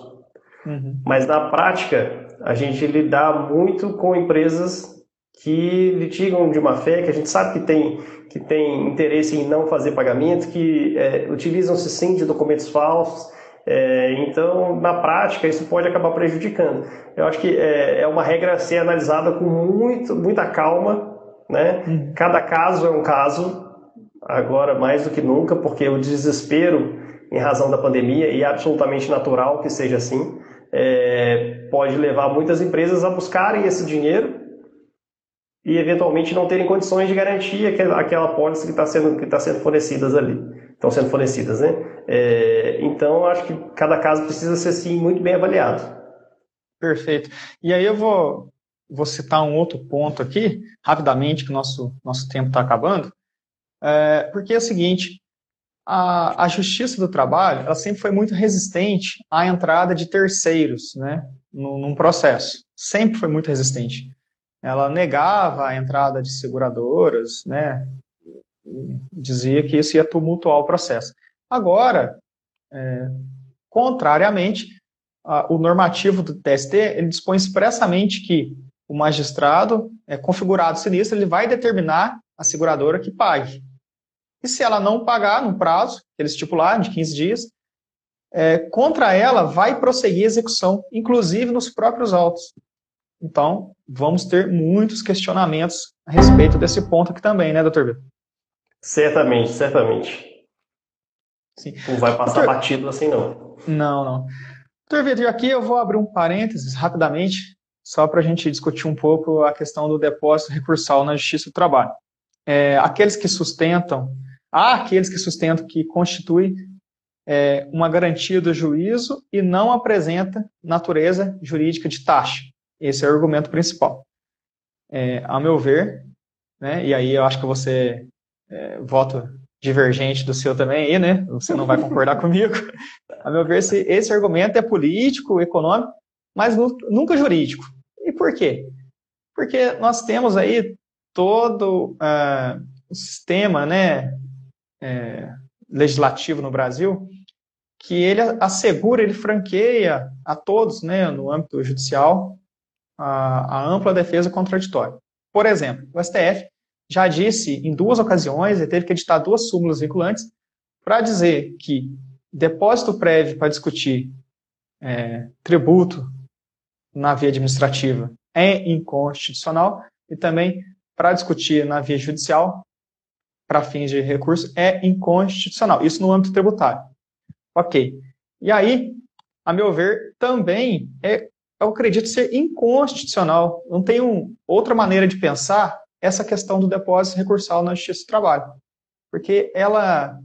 Speaker 2: Uhum. Mas na prática, a gente lidar muito com empresas que litigam de má fé, que a gente sabe que tem, que tem interesse em não fazer pagamento, que é, utilizam-se sim de documentos falsos. É, então, na prática, isso pode acabar prejudicando. Eu acho que é, é uma regra a ser analisada com muito, muita calma. Né? Uhum. Cada caso é um caso, agora mais do que nunca, porque o desespero em razão da pandemia, e é absolutamente natural que seja assim, é, pode levar muitas empresas a buscarem esse dinheiro e eventualmente não terem condições de garantir aquela, aquela pólice que está sendo, que tá sendo fornecidas ali, estão sendo fornecidas, né? É, então, acho que cada caso precisa ser, sim, muito bem avaliado.
Speaker 1: Perfeito. E aí eu vou, vou citar um outro ponto aqui, rapidamente, que nosso, nosso tempo está acabando, é, porque é o seguinte, a, a Justiça do Trabalho, ela sempre foi muito resistente à entrada de terceiros, né, num, num processo. Sempre foi muito resistente ela negava a entrada de seguradoras, né, dizia que isso ia tumultuar o processo. Agora, é, contrariamente, a, o normativo do TST ele dispõe expressamente que o magistrado, é, configurado sinistro, ele vai determinar a seguradora que pague. E se ela não pagar no prazo que ele estipular, de 15 dias, é, contra ela vai prosseguir a execução, inclusive nos próprios autos. Então, vamos ter muitos questionamentos a respeito desse ponto aqui também, né, doutor Vitor?
Speaker 2: Certamente, certamente. Sim. Não vai passar doutor... batido assim, não.
Speaker 1: Não, não. Doutor Vitor, aqui eu vou abrir um parênteses rapidamente, só para a gente discutir um pouco a questão do depósito recursal na Justiça do Trabalho. É, aqueles que sustentam, há aqueles que sustentam que constitui é, uma garantia do juízo e não apresenta natureza jurídica de taxa. Esse é o argumento principal. É, a meu ver, né, e aí eu acho que você é, voto divergente do seu também aí, né? Você não vai concordar comigo. A meu ver, esse, esse argumento é político, econômico, mas nunca jurídico. E por quê? Porque nós temos aí todo uh, o sistema né, é, legislativo no Brasil que ele assegura, ele franqueia a todos, né, no âmbito judicial, a, a ampla defesa contraditória. Por exemplo, o STF já disse em duas ocasiões, ele teve que editar duas súmulas vinculantes, para dizer que depósito prévio para discutir é, tributo na via administrativa é inconstitucional e também para discutir na via judicial, para fins de recurso, é inconstitucional. Isso no âmbito tributário. Ok. E aí, a meu ver, também é eu acredito ser inconstitucional. Não tem um, outra maneira de pensar essa questão do depósito recursal na Justiça do Trabalho. Porque ela,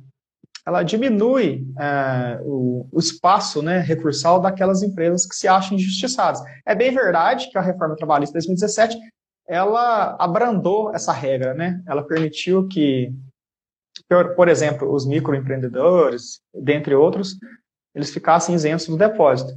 Speaker 1: ela diminui é, o, o, espaço né, recursal daquelas empresas que se acham injustiçadas. É bem verdade que a reforma trabalhista de 2017 ela abrandou essa regra, né? Ela permitiu que, por, exemplo, os microempreendedores, dentre outros, eles ficassem isentos do depósito.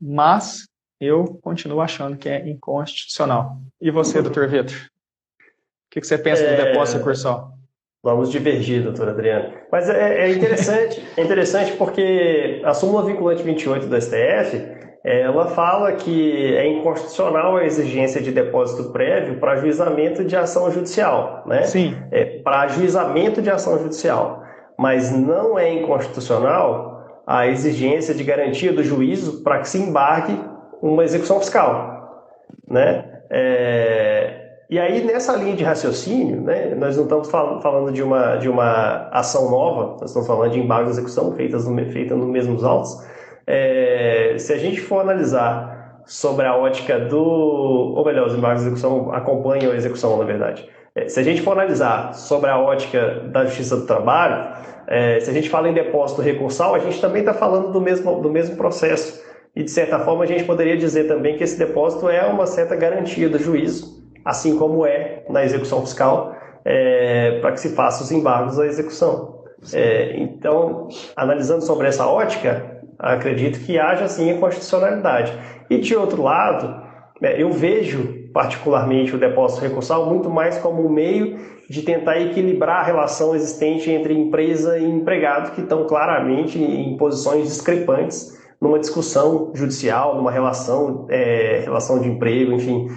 Speaker 1: Mas eu continuo achando que é inconstitucional. E você, doutor Vitor? O que você pensa é... do depósito recursal?
Speaker 2: Vamos divergir, doutor Adriano. Mas é, é, interessante, é interessante porque a súmula vinculante 28 do STF, ela fala que é inconstitucional a exigência de depósito prévio para ajuizamento de ação judicial, né?
Speaker 1: Sim.
Speaker 2: É, para ajuizamento de ação judicial. Mas não é inconstitucional a exigência de garantia do juízo para que se embarque uma execução fiscal, né? É, e aí, nessa linha de raciocínio, né, nós não estamos fal falando de uma, de uma ação nova, nós estamos falando de embargo de execução feitas no, feita nos mesmos autos. É, se a gente for analisar sobre a ótica do. Ou melhor, os embargos de execução acompanham a execução, na verdade. É, se a gente for analisar sobre a ótica da Justiça do Trabalho, é, se a gente fala em depósito recursal, a gente também está falando do mesmo, do mesmo processo E, de certa forma, a gente poderia dizer também que esse depósito é uma certa garantia do juízo, assim como é na execução fiscal, é, para que se faça os embargos à execução. É, então, analisando sobre essa ótica, acredito que haja sim a constitucionalidade. E, de outro lado, é, eu vejo particularmente o depósito recursal muito mais como um meio de tentar equilibrar a relação existente entre empresa e empregado, que estão claramente em posições discrepantes numa discussão judicial, numa relação, é, relação de emprego, enfim.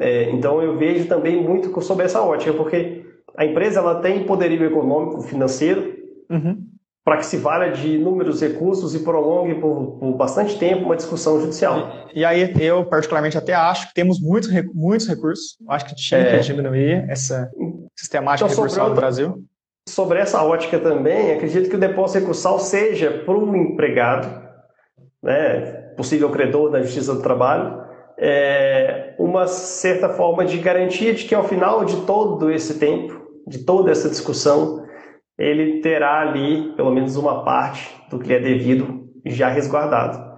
Speaker 2: É, então eu vejo também muito sobre essa ótica, porque a empresa ela tem poderio econômico, financeiro, uhum. para que se valha de inúmeros recursos e prolongue por, por, bastante tempo uma discussão judicial.
Speaker 1: E, e, aí eu particularmente até acho que temos muitos, muitos recursos, acho que tinha é. que diminuir essa sistemática então, recursal no Brasil.
Speaker 2: Sobre essa ótica também, acredito que o depósito recursal seja para o empregado né, possível credor da Justiça do Trabalho, é uma certa forma de garantia de que ao final de todo esse tempo, de toda essa discussão, ele terá ali pelo menos uma parte do que lhe é devido já resguardado.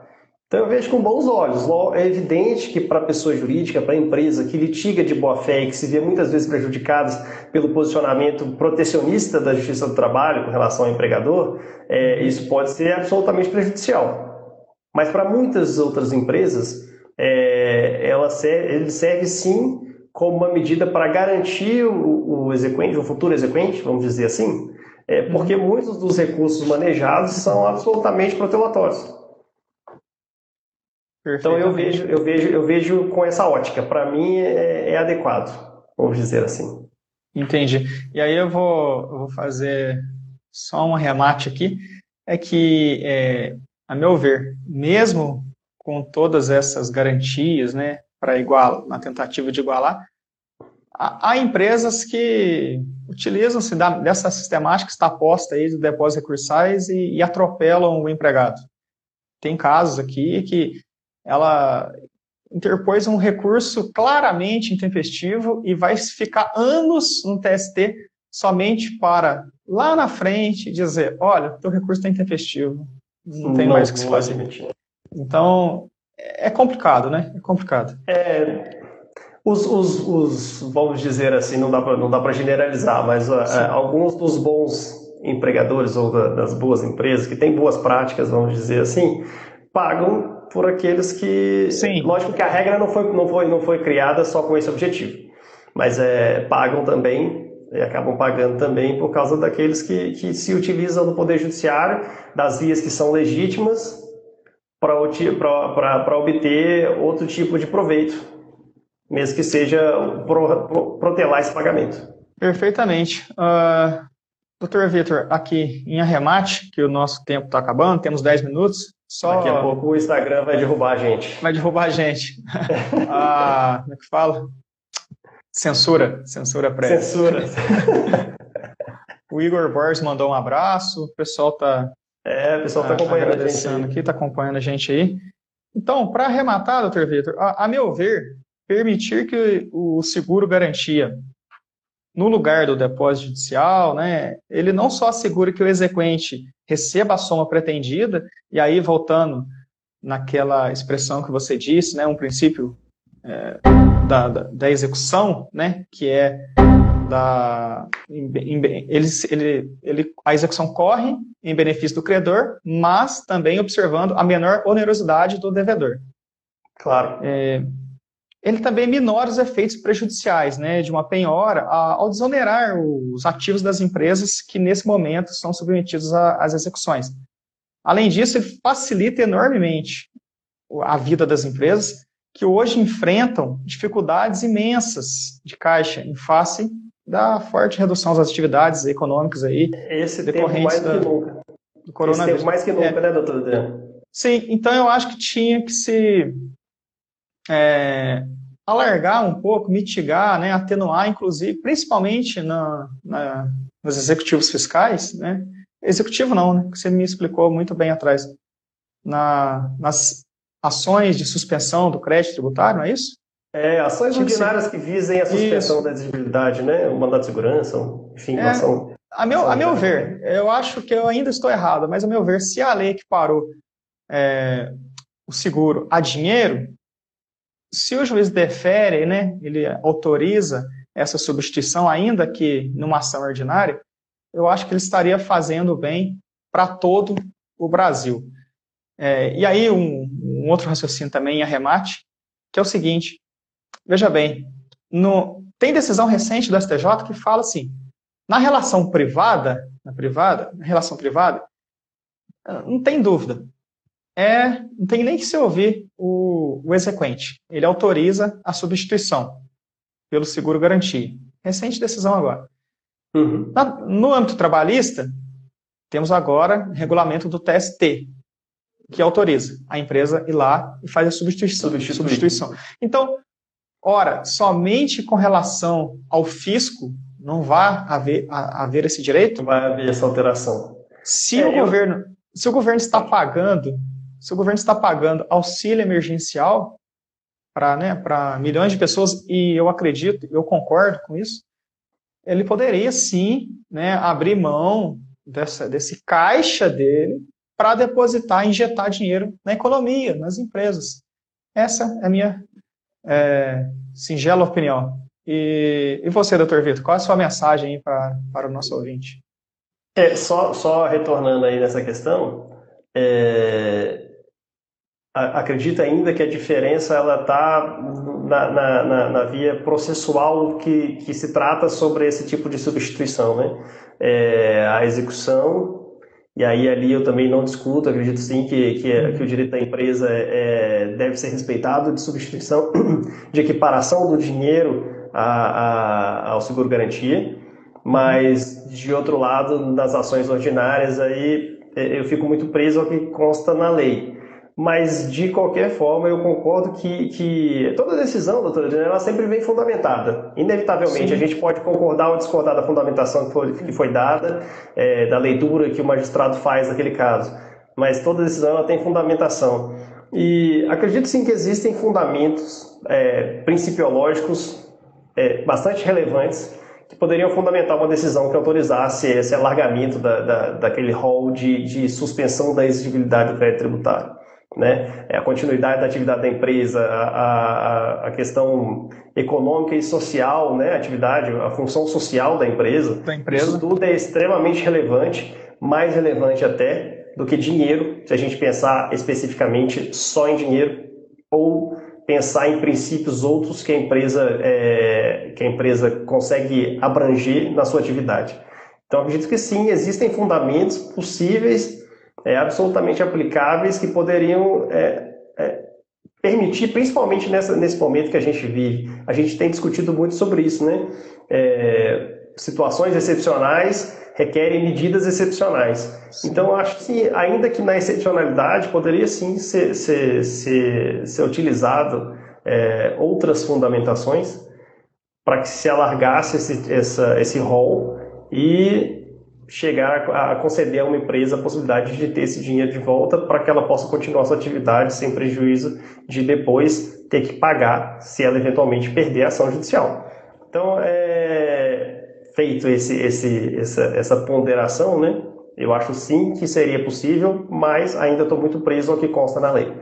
Speaker 2: Então eu vejo com bons olhos. É evidente que para a pessoa jurídica, para a empresa que litiga de boa fé e que se vê muitas vezes prejudicadas pelo posicionamento protecionista da Justiça do Trabalho com relação ao empregador, é, isso pode ser absolutamente prejudicial. Mas para muitas outras empresas, é, ela serve, ele serve sim como uma medida para garantir o, o exequente, o futuro exequente, vamos dizer assim, é, porque uhum. muitos dos recursos manejados são absolutamente protelatórios. Então eu vejo, eu vejo, eu vejo com essa ótica. Para mim é, é, adequado, vamos dizer assim.
Speaker 1: Entendi. E aí eu vou, eu vou fazer só um remate aqui. É que é, a meu ver, mesmo com todas essas garantias, né, para igual, na tentativa de igualar, há, empresas que utilizam-se dessa sistemática que está posta aí de depósitos recursais e, e atropelam o empregado. Tem casos aqui que ela interpôs um recurso claramente intempestivo e vai ficar anos no TST somente para lá na frente dizer, olha, teu recurso está intempestivo, não tem mais o que se fazer. Então, é complicado, né? É complicado.
Speaker 2: É, os, os, os, vamos dizer assim, não dá para não dá para generalizar, mas uh, alguns dos bons empregadores ou da, das boas empresas que têm boas práticas, vamos dizer assim, pagam por aqueles que, Sim. lógico que a regra não foi não foi não foi criada só com esse objetivo, mas é, pagam também e acabam pagando também por causa daqueles que, que se utilizam do Poder Judiciário, das vias que são legítimas, para obter outro tipo de proveito, mesmo que seja pro, pro, protelar esse pagamento.
Speaker 1: Perfeitamente. Uh, doutor Vitor, aqui em arremate, que o nosso tempo está acabando, temos 10 minutos.
Speaker 2: Só... Daqui a pouco o Instagram vai derrubar a gente.
Speaker 1: Vai derrubar a gente. ah, como é que fala? Censura, censura prévia.
Speaker 2: Censura.
Speaker 1: o Igor Borges mandou um abraço, o pessoal está
Speaker 2: é, o pessoal está acompanhando a gente
Speaker 1: aqui, está acompanhando a gente aí. Então, para arrematar, doutor Vitor, a, a, meu ver, permitir que o seguro garantia no lugar do depósito judicial, né, ele não só assegura que o exequente receba a soma pretendida, e aí voltando naquela expressão que você disse, né, um princípio é, da, da, da, execução, né, que é da, ele, ele, ele, a execução corre em benefício do credor, mas também observando a menor onerosidade do devedor.
Speaker 2: Claro.
Speaker 1: É, ele também minora os efeitos prejudiciais né, de uma penhora ao desonerar os ativos das empresas que, nesse momento, são submetidos às execuções. Além disso, ele facilita enormemente a vida das empresas, que hoje enfrentam dificuldades imensas de caixa em face da forte redução das atividades econômicas aí.
Speaker 2: Esse tempo mais da, que nunca. Do coronavírus. Esse mais que nunca, é. né, doutor Adriano?
Speaker 1: Sim, então eu acho que tinha que se é, alargar um pouco, mitigar, né, atenuar, inclusive, principalmente na, na, nos executivos fiscais, né? Executivo não, né? Que você me explicou muito bem atrás. Na, nas ações de suspensão do crédito tributário, não é isso?
Speaker 2: É, ações ordinárias que visem a suspensão isso. da exigibilidade, né? O mandato de segurança, enfim, é, ação.
Speaker 1: A meu, a meu ver, eu acho que eu ainda estou errado, mas a meu ver, se a lei que parou é, o seguro a dinheiro, se o juiz defere, né, ele autoriza essa substituição, ainda que numa ação ordinária, eu acho que ele estaria fazendo bem para todo o Brasil. É, e aí, um, um, outro raciocínio também em arremate, que é o seguinte: veja bem, no, tem decisão recente do STJ que fala assim: na relação privada, na privada, na relação privada, não tem dúvida. É, não tem nem que se ouvir o, o exequente. Ele autoriza a substituição pelo seguro garantia. Recente decisão agora. Uhum. Na, no âmbito trabalhista, temos agora regulamento do TST, que autoriza a empresa ir lá e faz a substituição. substituição. Então, ora, somente com relação ao fisco não vai haver, haver esse direito?
Speaker 2: Não vai haver essa alteração.
Speaker 1: Se é, o eu... governo, se o governo está pagando, se o governo está pagando auxílio emergencial para né, milhões de pessoas e eu acredito, eu concordo com isso, ele poderia sim, né, abrir mão dessa, desse caixa dele para depositar, injetar dinheiro na economia, nas empresas. Essa é a minha é, singela opinião. E, e você, doutor Vitor, qual é a sua mensagem para, para o nosso ouvinte?
Speaker 2: É, só, só retornando aí nessa questão, é, acredito ainda que a diferença ela está na, na, na, na, via processual que, que se trata sobre esse tipo de substituição, né? É, a execução e aí ali eu também não discuto, acredito sim que, que, é, que o direito da empresa é, deve ser respeitado de substituição, de equiparação do dinheiro a, a, ao seguro garantia, mas de outro lado, nas ações ordinárias aí é, eu fico muito preso ao que consta na lei. Mas, de qualquer forma, eu concordo que, que toda decisão, doutora Adriana, ela sempre vem fundamentada. Inevitavelmente, Sim. a gente pode concordar ou discordar da fundamentação que foi, que foi dada, é, da leitura que o magistrado faz naquele caso. Mas toda decisão ela tem fundamentação. E acredito sim que existem fundamentos é, principiológicos é, bastante relevantes que poderiam fundamentar uma decisão que autorizasse esse alargamento da, da, daquele rol de, de suspensão da exigibilidade do crédito tributário né? É a continuidade da atividade da empresa, a, a, a, questão econômica e social, né? A atividade, a função social da empresa.
Speaker 1: Da empresa.
Speaker 2: Isso tudo é extremamente relevante, mais relevante até do que dinheiro, se a gente pensar especificamente só em dinheiro ou pensar em princípios outros que a empresa é, que a empresa consegue abranger na sua atividade. Então acredito que sim, existem fundamentos possíveis é, absolutamente aplicáveis que poderiam é, é, permitir, principalmente nessa, nesse momento que a gente vive, a gente tem discutido muito sobre isso, né? É, situações excepcionais requerem medidas excepcionais. Sim. Então, acho que, ainda que na excepcionalidade, poderia sim ser, ser, ser, ser utilizado é, outras fundamentações para que se alargasse esse, essa, esse rol e chegar a conceder a uma empresa a possibilidade de ter esse dinheiro de volta para que ela possa continuar sua atividade sem prejuízo de depois ter que pagar se ela eventualmente perder a ação judicial. Então, é, feito esse, esse, essa, essa ponderação, né, eu acho sim que seria possível, mas ainda estou muito preso ao que consta na lei.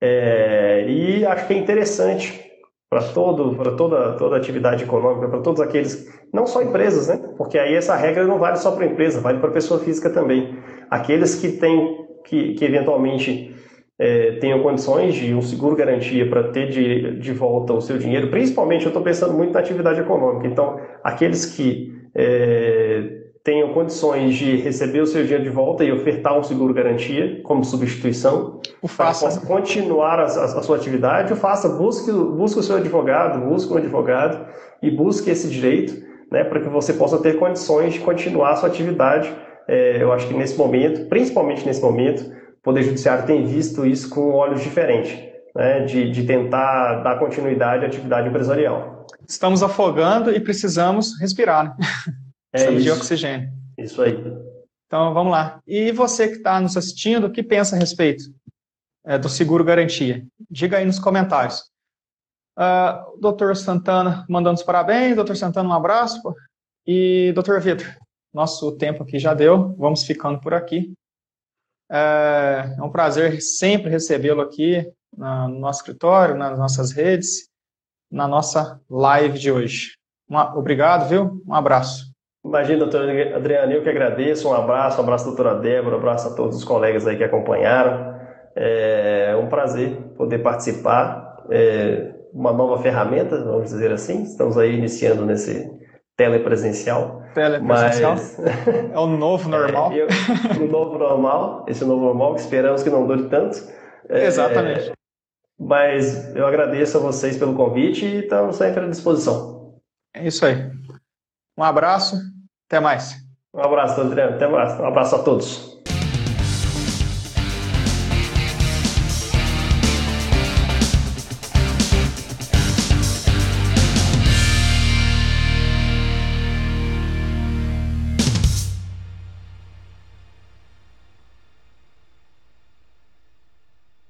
Speaker 2: É, e acho que é interessante para todo, para toda, toda atividade econômica, para todos aqueles, não só empresas, né? Porque aí essa regra não vale só para empresa, vale para pessoa física também. Aqueles que têm, que, que eventualmente é, tenham condições de um seguro garantia para ter de, de volta o seu dinheiro, principalmente eu estou pensando muito na atividade econômica. Então, aqueles que é, tenham condições de receber o seu dinheiro de volta e ofertar um seguro garantia como substituição, o faça. possa continuar a, a, a, sua atividade, o faça, busque, busque o seu advogado, busque um advogado e busque esse direito, né, para que você possa ter condições de continuar a sua atividade. É, eu acho que nesse momento, principalmente nesse momento, o Poder Judiciário tem visto isso com olhos diferentes, né, de, de tentar dar continuidade à atividade empresarial.
Speaker 1: Estamos afogando e precisamos respirar. Né? É isso. de oxigênio.
Speaker 2: Isso aí.
Speaker 1: Então vamos lá. E você que está nos assistindo, o que pensa a respeito é, do seguro garantia? Diga aí nos comentários. Uh, doutor Santana mandando os parabéns, doutor Santana, um abraço. E doutor Vitor, nosso tempo aqui já deu, vamos ficando por aqui. É, é um prazer sempre recebê-lo aqui no nosso escritório, nas nossas redes, na nossa live de hoje. Uma, obrigado, viu? Um abraço.
Speaker 2: Imagina, doutor Adriano, eu que agradeço. Um abraço, um abraço, doutora Débora, um abraço a todos os colegas aí que acompanharam. É um prazer poder participar. É uma nova ferramenta, vamos dizer assim. Estamos aí iniciando nesse telepresencial.
Speaker 1: Telepresencial. Mas... É o novo normal. É, eu,
Speaker 2: o novo normal, esse novo normal que esperamos que não dure tanto.
Speaker 1: É, Exatamente.
Speaker 2: mas eu agradeço a vocês pelo convite e estamos sempre à disposição.
Speaker 1: É isso aí. Um abraço, até mais.
Speaker 2: Um abraço, Adriano, até mais. Um abraço a todos.